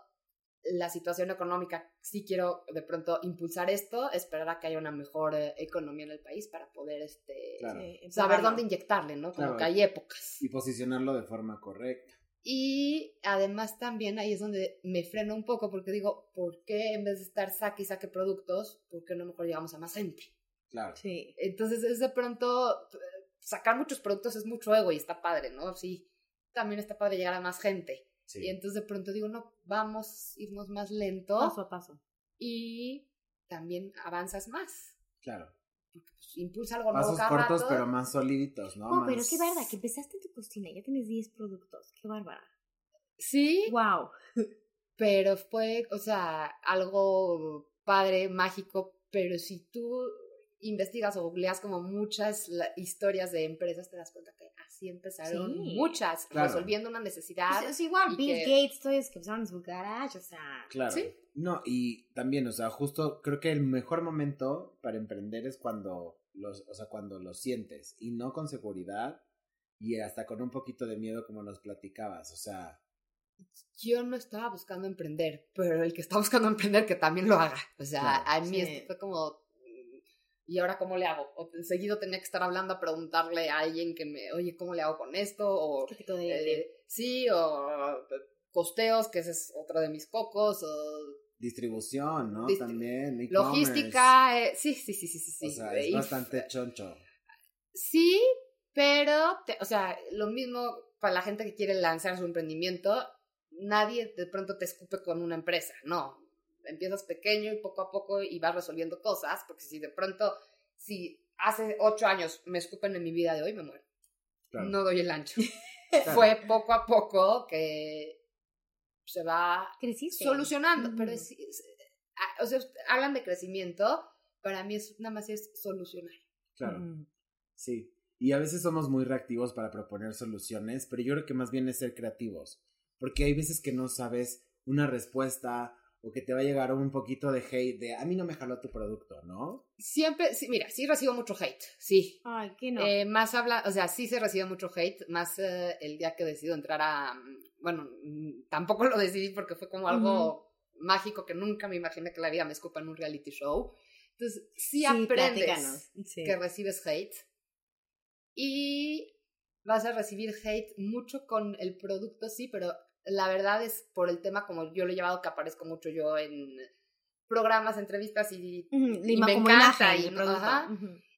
S4: la situación económica, sí quiero de pronto impulsar esto, esperar a que haya una mejor eh, economía en el país para poder este,
S3: Claro.
S4: Saber dónde inyectarle, ¿no? Como
S3: Claro.
S4: que hay épocas.
S3: Y posicionarlo de forma correcta.
S4: Y además también ahí es donde me freno un poco porque digo, ¿por qué en vez de estar saque y saque productos, por qué no mejor llegamos a más gente?
S3: Claro.
S2: Sí.
S4: Entonces es de pronto, eh, sacar muchos productos es mucho ego y está padre, ¿no? Sí, también está padre llegar a más gente.
S3: Sí.
S4: Y entonces de pronto digo, no, vamos a irnos más lento
S2: Paso a paso.
S4: y también avanzas más.
S3: Claro.
S4: Porque pues, impulsa algo nuevo
S3: Pasos cortos,
S4: rato.
S3: pero más soliditos, ¿no?
S2: Oh, pero qué verdad, que empezaste tu cocina, ya tienes 10 productos. Qué bárbara.
S4: Sí,
S2: Wow.
S4: pero fue, o sea, algo padre, mágico, pero si tú investigas o googleas como muchas historias de empresas, te das cuenta que así empezaron
S2: Sí.
S4: muchas,
S3: Claro.
S4: resolviendo una necesidad.
S2: Es, es igual, Bill
S4: que-
S2: Gates, todos que empezaron en su garage, o sea.
S3: Claro.
S4: Sí.
S3: No, y también, o sea, justo creo que el mejor momento para emprender es cuando los, o sea, cuando lo sientes y no con seguridad y hasta con un poquito de miedo como nos platicabas, o sea,
S4: Yo no estaba buscando emprender, pero el que está buscando emprender que también lo haga. O sea,
S3: Claro.
S4: a mí
S2: Sí.
S4: esto fue como, ¿y ahora cómo le hago? O seguido tenía que estar hablando a preguntarle a alguien que me, oye, ¿cómo le hago con esto? O
S2: ¿Qué tipo de-
S4: Eh, sí, o eh, costeos, que ese es otro de mis cocos, o
S3: distribución, ¿no?
S4: Distri-
S3: También.
S4: logística, eh, sí, sí, sí, sí, sí. sí.
S3: O sea, es bastante choncho.
S4: Sí, pero, te- o sea, lo mismo para la gente que quiere lanzar su emprendimiento, nadie de pronto te escupe con una empresa, no. Empiezas pequeño y poco a poco y vas resolviendo cosas, porque si de pronto, si hace ocho años me escupen en mi vida de hoy, me muero.
S3: Claro.
S4: No doy el ancho.
S3: Claro.
S4: Fue poco a poco que se va
S2: Creciste.
S4: solucionando, pero
S2: Ujú.
S4: es, es- o sea, hablan de crecimiento, para mí es nada más es solucionar.
S3: Claro.
S2: Mm.
S3: Sí. Y a veces somos muy reactivos para proponer soluciones, pero yo creo que más bien es ser creativos. Porque hay veces que no sabes una respuesta o que te va a llegar un poquito de hate de a mí no me jaló tu producto, ¿no?
S4: Siempre, sí, mira, sí recibo mucho hate, sí.
S2: Ay, que no.
S4: Eh, más habla, o sea, sí se recibe mucho hate, más eh, el día que decido entrar a, mm, bueno, mm, tampoco lo decidí porque fue como algo mágico que nunca me imaginé que la vida me escupa en un reality show. Entonces, sí, aprendes
S2: platícanos. Sí.
S4: que recibes hate y vas a recibir hate mucho con el producto, sí, pero la verdad es por el tema como yo lo he llevado que aparezco mucho yo en programas, entrevistas y
S2: Ujú,
S4: y
S2: ima-
S4: me
S2: como
S4: encanta, y- ajá.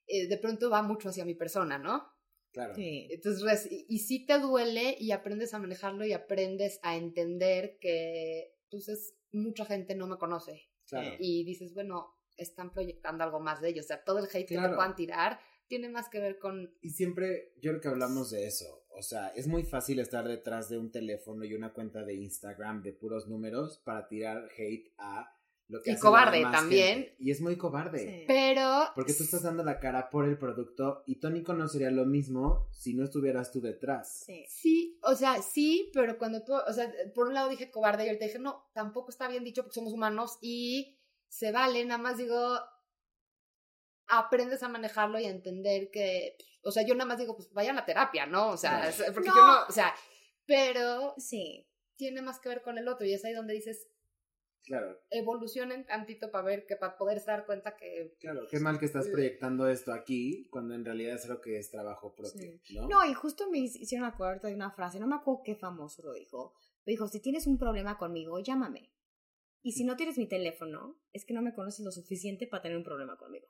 S4: Eh, de pronto va mucho hacia mi persona, ¿no?
S3: Claro.
S2: Sí.
S4: Entonces, y, y sí te duele y aprendes a manejarlo y aprendes a entender que, entonces, mucha gente no me conoce.
S3: Claro.
S4: Y dices, bueno, están proyectando algo más de ellos. O sea, todo el hate que te puedan tirar tiene más que ver con...
S3: Y siempre yo creo que hablamos de eso. O sea, es muy fácil estar detrás de un teléfono y una cuenta de Instagram de puros números para tirar hate a lo que
S4: Y
S3: hace
S4: cobarde también.
S3: gente. Y es muy cobarde.
S2: Sí.
S4: Pero...
S3: Porque tú estás dando la cara por el producto y Tónico no sería lo mismo si no estuvieras tú detrás.
S2: Sí.
S4: Sí, o sea, sí, pero cuando tú, o sea, por un lado dije cobarde y ahorita dije, no, tampoco está bien dicho porque somos humanos y se vale, nada más digo, aprendes a manejarlo y a entender que, o sea, yo nada más digo, pues vayan a terapia, ¿no? O sea, porque
S2: No.
S4: yo no, o sea, pero
S2: Sí.
S4: tiene más que ver con el otro y es ahí donde dices,
S3: Claro,
S4: evolucionen tantito para ver que, para poder dar cuenta que,
S3: claro. Qué mal que estás proyectando esto aquí cuando en realidad es lo que es trabajo propio, ¿no?
S2: No, y justo me hicieron acordar de una frase, no me acuerdo qué famoso lo dijo. Pero dijo, si tienes un problema conmigo, llámame. Y si no tienes mi teléfono, es que no me conoces lo suficiente para tener un problema conmigo.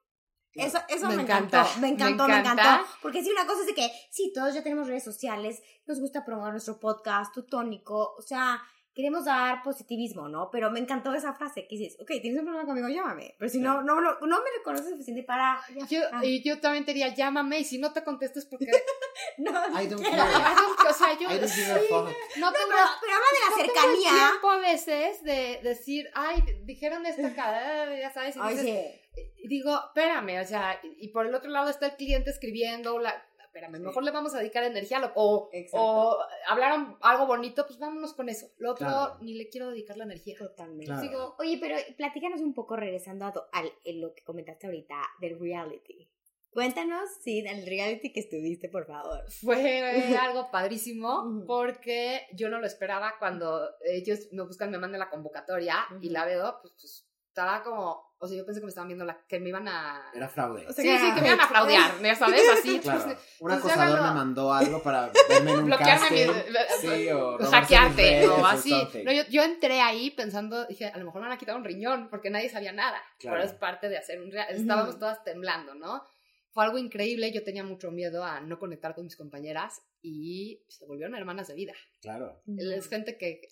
S2: Eso, eso
S4: Me
S2: me,
S4: encanta,
S2: encantó, me
S4: me
S2: encantó, me
S4: encanta.
S2: encantó. Porque sí, una cosa es de que, sí, todos ya tenemos redes sociales, nos gusta promover nuestro podcast, tu tónico, o sea, queremos dar positivismo, ¿no? Pero me encantó esa frase que dices, ok, tienes un problema conmigo, llámame. Pero si no, no, no, no me lo conoces suficiente para...
S4: yo,
S2: Ah.
S4: y yo también te diría, llámame y si no te contesto es porque,
S2: No,
S3: I don't care.
S4: o sea, yo,
S3: I don't give a
S4: sí,
S3: fuck.
S4: no
S2: No,
S4: tengo
S2: pero, pero habla de la
S4: no tengo
S2: cercanía.
S4: tiempo a veces de decir, ay, dijeron esta cara, ya sabes, y dices-
S2: sí.
S4: Y digo, espérame, o sea, y, y por el otro lado está el cliente escribiendo, la, espérame, mejor le vamos a dedicar energía, a lo- o, o hablaron algo bonito, pues vámonos con eso. Lo otro,
S3: Claro.
S4: ni le quiero dedicar la energía.
S2: Totalmente.
S3: Claro.
S4: Digo,
S2: Oye, pero platícanos un poco, regresando a, to- al, en lo que comentaste ahorita del reality. Cuéntanos, sí, del reality que estuviste, por favor.
S4: Fue algo padrísimo porque yo no lo esperaba cuando ellos me buscan, me mandan la convocatoria y
S2: Ujú.
S4: la veo, pues, pues, estaba como, o sea, yo pensé que me estaban viendo, la, que me iban a...
S3: Era fraude.
S2: O
S4: Sí,
S2: sea,
S4: sí, que me iban a aplaudir, ¿ya sabes? Así,
S3: Claro,
S4: pues,
S3: un
S4: entonces
S3: acosador me mandó algo para verme en un
S4: bloquearme
S3: casting.
S4: mi-
S3: Sí, o mis
S4: hackearte
S3: redes
S4: o así. No, yo, yo entré ahí pensando, dije, a lo mejor me van a quitar un riñón porque nadie sabía nada.
S3: Claro.
S4: Pero es parte de hacer un. Estábamos
S2: Ujú.
S4: todas temblando, ¿no? Fue algo increíble. Yo tenía mucho miedo a no conectar con mis compañeras y se volvieron hermanas de vida.
S3: Claro.
S4: Es gente que,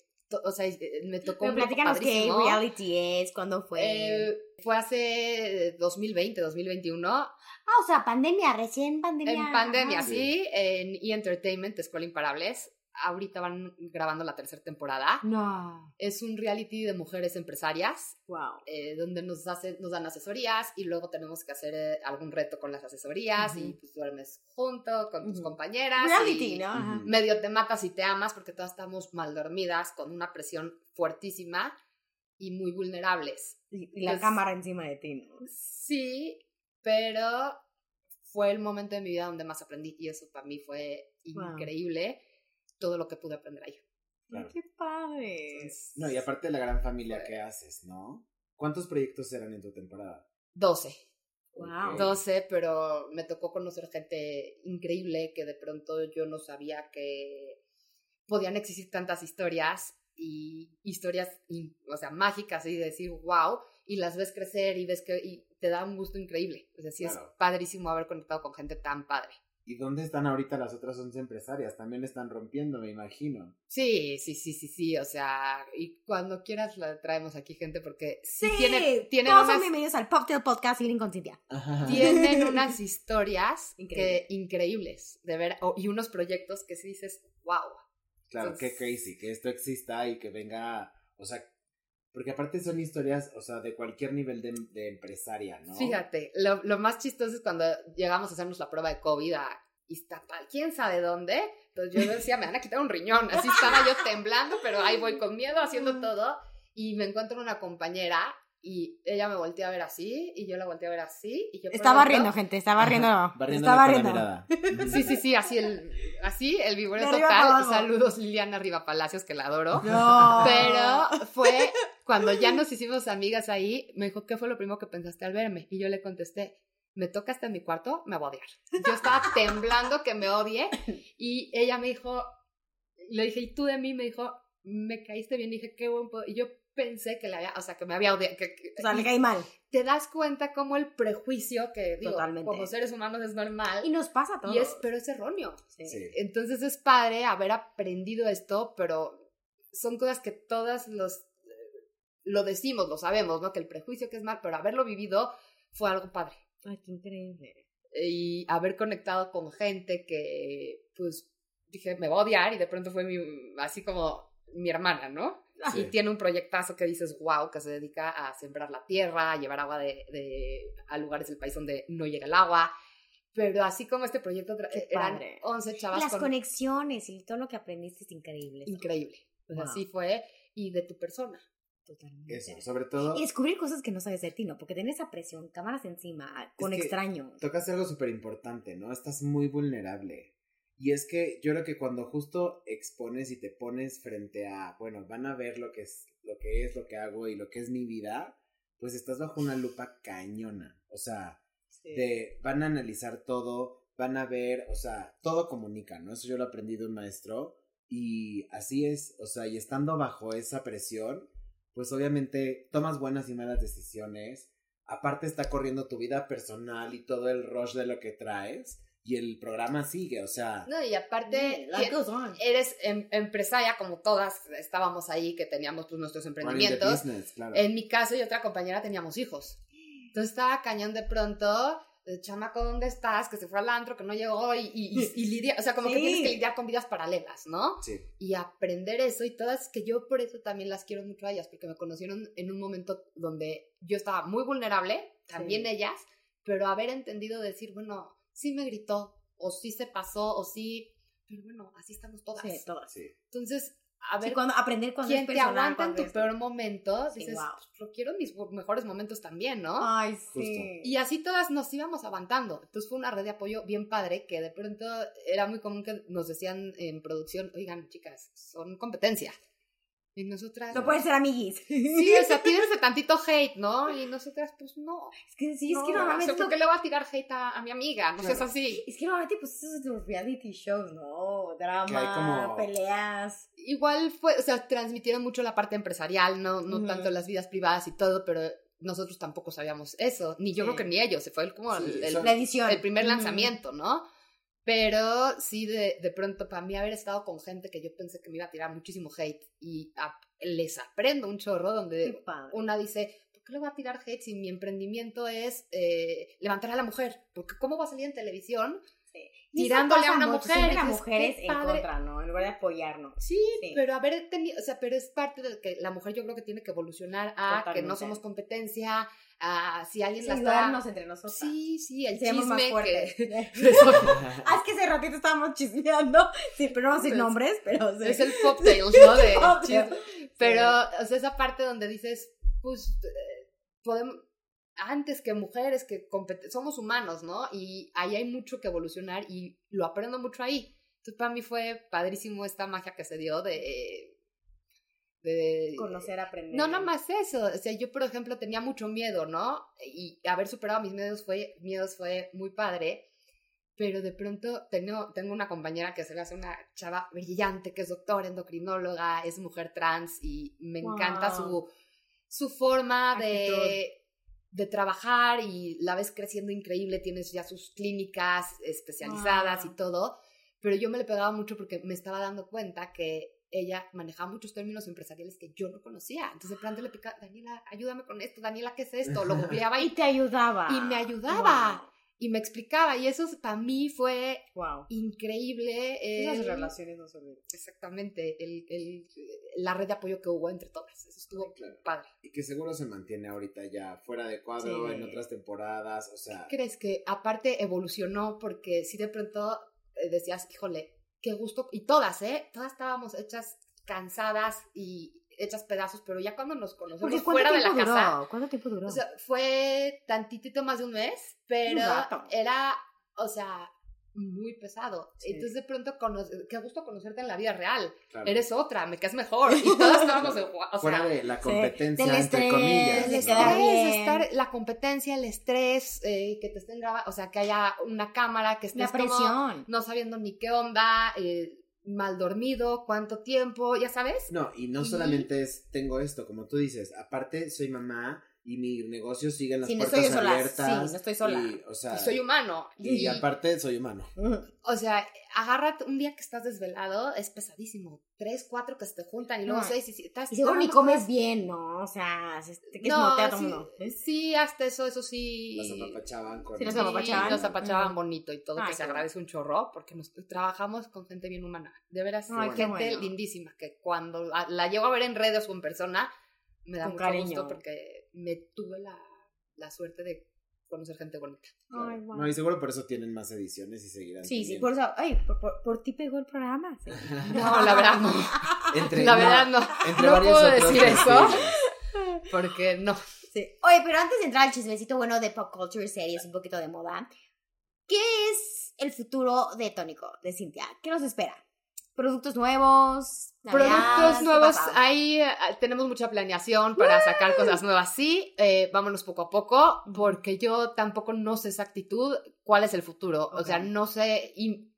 S4: o sea, eh, me tocó
S2: Pero
S4: un
S2: platícanos qué reality es, cuándo fue.
S4: Eh, fue hace 2020, 2021.
S2: ah, o sea, pandemia, recién pandemia.
S4: En pandemia,
S2: Ajá.
S4: sí. En E! Entertainment, Escuela Imparables. Ahorita van grabando la tercera temporada.
S2: No.
S4: Es un reality de mujeres empresarias
S2: Wow.
S4: eh, donde nos, hace, nos dan asesorías y luego tenemos que hacer eh, algún reto con las asesorías y
S2: Ujú.
S4: pues duermes junto con tus
S2: Ujú.
S4: compañeras.
S2: Reality,
S4: y
S2: ¿no? Ajá.
S3: Ujú.
S4: Medio te matas y te amas porque todas estamos mal dormidas con una presión fuertísima y muy vulnerables.
S2: Y y la
S4: Pues-
S2: cámara encima de ti, ¿no?
S4: Sí, pero fue el momento de mi vida donde más aprendí y eso para mí fue
S2: Wow.
S4: Todo lo que pude aprender ahí.
S3: Claro.
S2: Qué padre.
S3: No, y aparte de la gran familia que haces, ¿no? ¿Cuántos proyectos eran en tu temporada?
S4: 12.
S2: Wow.
S3: Ok.
S4: 12, pero me tocó conocer gente increíble que de pronto yo no sabía que podían existir tantas historias y historias, o sea, mágicas y decir, wow, y las ves crecer y ves que y te da un gusto increíble. O sea, sí
S3: Claro.
S4: es padrísimo haber conectado con gente tan padre.
S3: ¿Y dónde están ahorita las otras 11 empresarias? También están rompiendo, me imagino.
S4: Sí, sí, sí, sí, sí, o sea, y cuando quieras la traemos aquí gente porque sí,
S2: Sí,
S4: tiene, tienen
S2: todos
S4: unas,
S2: son bienvenidos al Poptail Podcast Healing con Cintia.
S4: tienen unas historias
S2: Increíble.
S4: que, increíbles, de ver, y unos proyectos que sí dices, wow.
S3: Claro,
S4: Entonces-
S3: qué crazy, que esto exista y que venga, o sea, porque aparte son historias, o sea, de cualquier nivel de, de empresaria, ¿no?
S4: Fíjate, lo, lo más chistoso es cuando llegamos a hacernos la prueba de COVID a Iztapal, quién sabe dónde, entonces yo decía, me van a quitar un riñón, así estaba yo temblando, pero ahí voy con miedo haciendo todo, y me encuentro una compañera, y ella me voltea a ver así, y yo la volteé a ver así, y yo...
S2: Estaba riendo, gente, estaba riendo. Estaba riendo.
S4: Sí, sí, sí, así el, así el total. Saludos Liliana Riva Palacios, que la adoro.
S2: No.
S4: Pero fue cuando ya nos hicimos amigas ahí, me dijo, ¿qué fue lo primero que pensaste al verme? Y yo le contesté, me toca hasta en mi cuarto, me va a odiar. Yo estaba temblando que me odie y ella me dijo, le dije, ¿y tú de mí? Me dijo, me caíste bien, y dije, qué buen... po-". Y yo pensé que le había, o sea, que me había odiado. Que, que-
S2: O sea, le caí mal.
S4: te das cuenta como el prejuicio que, digo,
S2: Totalmente.
S4: como seres humanos es normal.
S2: Y nos pasa a todos.
S4: Y es, pero es erróneo.
S2: Sí.
S3: Sí.
S4: Entonces es padre haber aprendido esto, pero son cosas que todas los lo decimos, lo sabemos, ¿no? Que el prejuicio que es mal, pero haberlo vivido fue algo padre.
S2: Ay, qué increíble.
S4: Y haber conectado con gente que, pues, dije, me va a odiar y de pronto fue mi, así como mi hermana, ¿no?
S3: Sí.
S4: Y tiene un proyectazo que dices, wow, que se dedica a sembrar la tierra, a llevar agua de, de- a lugares del país donde no llega el agua. Pero así como este proyecto,
S2: Qué
S4: eran
S2: padre.
S4: 11
S2: Y
S4: chavas
S2: las
S4: con-
S2: conexiones y todo lo que aprendiste es increíble.
S4: increíble. Pues
S2: Wow.
S4: así fue. Y de tu persona.
S2: Totalmente.
S3: Eso, sobre todo,
S2: Y descubrir cosas que no sabes de ti, ¿no? Porque tenés esa presión, cámaras encima, con
S3: que-
S2: extraños.
S3: tocas algo súper importante, ¿no? Estás muy vulnerable. Y es que yo creo que cuando justo expones y te pones frente a, bueno, van a ver lo que es, lo que es, lo que hago y lo que es mi vida, pues estás bajo una lupa cañona. O sea, de, van a analizar todo, van a ver, o sea, todo comunica, ¿no? Eso yo lo aprendí de un maestro y así es, o sea, y estando bajo esa presión, pues obviamente tomas buenas y malas decisiones, aparte está corriendo tu vida personal y todo el rush de lo que traes y el programa sigue, o sea,
S4: No, y aparte,
S2: on.
S4: eres em- empresaria como todas estábamos ahí, que teníamos pues, nuestros emprendimientos.
S3: business, claro.
S4: En mi caso y otra compañera teníamos hijos. Entonces estaba cañón de pronto, chamaco, ¿dónde estás? Que se fue al antro, que no llegó y, y, y- y lidia, o sea, como que tienes que lidiar con vidas paralelas, ¿no?
S3: Sí,
S4: y aprender eso y todas que yo por eso también las quiero mucho a ellas porque me conocieron en un momento donde yo estaba muy vulnerable, también
S2: Sí.
S4: ellas, pero haber entendido decir, bueno, sí me gritó o sí se pasó o sí, pero bueno, así estamos todas.
S2: Sí, todas.
S3: sí.
S4: Entonces, a
S2: Sí,
S4: ver,
S2: cuando, aprender cuando
S4: quién
S2: es
S4: te aguanta en tu
S2: es-
S4: peor momento,
S2: Sí,
S4: dices,
S2: wow.
S4: pues, lo quiero en mis mejores momentos también, ¿no?
S2: Ay,
S3: Justo.
S2: sí.
S4: Y así todas nos íbamos aguantando. Entonces fue una red de apoyo bien padre que de pronto era muy común que nos decían en producción, oigan, chicas, son competencia. Y nosotras...
S2: No pueden ser amiguis.
S4: Sí, o sea, tírense tantito hate, ¿no? Y nosotras, pues no.
S2: Es que sí, es que
S4: o sea,
S2: normalmente.
S4: ¿por qué le voy a tirar hate a, a mi amiga? No seas así.
S2: Es que normalmente, pues, esos son los reality shows, ¿no? Drama,
S3: como-
S2: peleas.
S4: Igual fue, o sea, transmitieron mucho la parte empresarial, no, no tanto las vidas privadas y todo, pero nosotros tampoco sabíamos eso. Ni yo
S2: Sí.
S4: creo que ni ellos. Se fue el- como
S3: Sí,
S4: el, el-
S3: eso-
S2: La edición.
S4: el primer lanzamiento, ¿no? Pero sí, de, de pronto, para mí haber estado con gente que yo pensé que me iba a tirar muchísimo hate y les aprendo un chorro donde una dice, ¿por qué le voy a tirar hate si mi emprendimiento es eh, levantar a la mujer? Porque ¿cómo va a salir en televisión? Tirándole a una
S2: mucho,
S4: mujer,
S2: las mujeres en contra, ¿no? En lugar de apoyarnos.
S4: Sí,
S2: Sí.
S4: pero haber tenido, o sea, pero es parte de que la mujer yo creo que tiene que evolucionar a que no somos competencia, a si alguien
S2: Sí,
S4: la está...
S2: entre nosotros.
S4: Sí, sí, el
S2: Seamos
S4: chisme
S2: más fuertes.
S4: que...
S2: ah, es que hace ratito estábamos chismeando. Sí, pero no
S4: Es-
S2: nombres, pero sí.
S4: Es el pop tales, ¿no? De
S2: Pop
S4: chisme.
S2: tales.
S4: Pero, o sea, esa parte donde dices, pues, eh, podemos, antes que mujeres, que somos humanos, ¿no? Y ahí hay mucho que evolucionar y lo aprendo mucho ahí. Entonces, para mí fue padrísimo esta magia que se dio de...
S2: Conocer, aprender.
S4: no, nada más eso. O sea, yo, por ejemplo, tenía mucho miedo, ¿no? Y haber superado mis miedos fue, miedos fue muy padre. Pero de pronto tengo, tengo una compañera que se ve hace una chava brillante, que es doctora, endocrinóloga, es mujer trans y me encanta su,
S2: Wow.
S4: su forma
S2: Actitud.
S4: de, de trabajar y la ves creciendo increíble, tienes ya sus clínicas especializadas
S2: Wow.
S4: y todo. Pero yo me le pegaba mucho porque me estaba dando cuenta que ella manejaba muchos términos empresariales que yo no conocía. Entonces de pronto le picaba, Daniela, ayúdame con esto, Daniela, ¿qué es esto? Lo googleaba
S2: Y
S4: y,
S2: te ayudaba.
S4: y me ayudaba. y me explicaba. Y eso para mí fue
S2: Wow.
S4: increíble.
S2: Esas
S4: el-
S2: relaciones no se olvidan.
S4: Exactamente, el, el- la red de apoyo que hubo entre todas. Eso estuvo
S3: Claro.
S4: padre.
S3: Y que seguro se mantiene ahorita ya fuera de cuadro
S2: Sí.
S3: en otras temporadas, o sea,
S4: ¿Crees que aparte evolucionó? Porque si de pronto eh, decías, híjole, qué gusto. Y todas, ¿eh? Todas estábamos hechas cansadas y hechas pedazos, pero ya cuando nos conocemos fuera
S2: ¿cuánto
S4: de la
S2: tiempo
S4: casa.
S2: duró? ¿Cuánto tiempo duró?
S4: O sea, fue tantitito más de un mes, pero
S2: Un
S4: era, o sea, muy pesado.
S2: Sí.
S4: Entonces de pronto, qué gusto conocerte en la vida real.
S3: claro,
S4: Eres otra, me caes mejor. Y todas estábamos, "Guau", o
S3: fuera
S4: sea,
S3: de la
S2: Sí,
S3: competencia, entre
S2: estrés,
S3: comillas.
S4: el estrés, estar, la competencia, el estrés, eh, que te estén grabando, o sea, que haya una cámara, que estés
S2: la
S4: como
S2: presión.
S4: no sabiendo ni qué onda, eh, mal dormido, cuánto tiempo, ya sabes.
S3: No, y no
S4: Y-
S3: solamente es, tengo esto, como tú dices, aparte soy mamá y mi negocio sigue en las
S2: Sí, no
S3: puertas
S2: sola,
S3: abiertas.
S2: sí, no estoy sola.
S3: Y, o sea,
S4: Y soy humano.
S3: y,
S4: Y,
S3: aparte soy humano.
S4: o sea, agarra un día que estás desvelado, es pesadísimo. Tres, cuatro que se te juntan y luego
S2: No.
S4: seis y siete. estás-
S2: Y seguro
S4: no,
S2: ni
S4: no
S2: comes bien, ¿no? O sea, quieres
S4: No,
S2: motear a todo
S4: sí,
S2: mundo. ¿eh?
S4: sí, hasta eso, eso sí.
S3: Las apapachaban con...
S2: Sí,
S4: Sí,
S2: apapachaban. Ujú.
S4: bonito y todo,
S2: Ay,
S4: que se agradece un chorro, porque nos, trabajamos con gente bien humana. De veras,
S2: Ay,
S4: gente
S2: bueno.
S4: lindísima, que cuando la, la llego a ver en redes o en persona, me da
S2: Con
S4: mucho
S2: cariño.
S4: gusto porque me tuve la, la suerte de conocer gente bonita.
S2: Ay.
S3: No, y seguro por eso tienen más ediciones y seguirán
S2: Sí, sí, por eso, ay, por, por, por ti pegó el programa. sí.
S4: No, la verdad no.
S3: Entre,
S4: La verdad no.
S3: entre
S4: no puedo
S3: otros
S4: decir eso porque no.
S2: Sí. Oye, pero antes de entrar al chismecito bueno de pop culture, series, un poquito de moda, ¿qué es el futuro de Tónico, de Cintia? ¿Qué nos espera? ¿Productos nuevos? Navidad,
S4: Productos
S2: ¿qué
S4: nuevos, ahí eh, tenemos mucha planeación para sacar cosas nuevas, sí, eh, vámonos poco a poco, porque yo tampoco no sé exactitud cuál es el futuro, o sea, no sé, y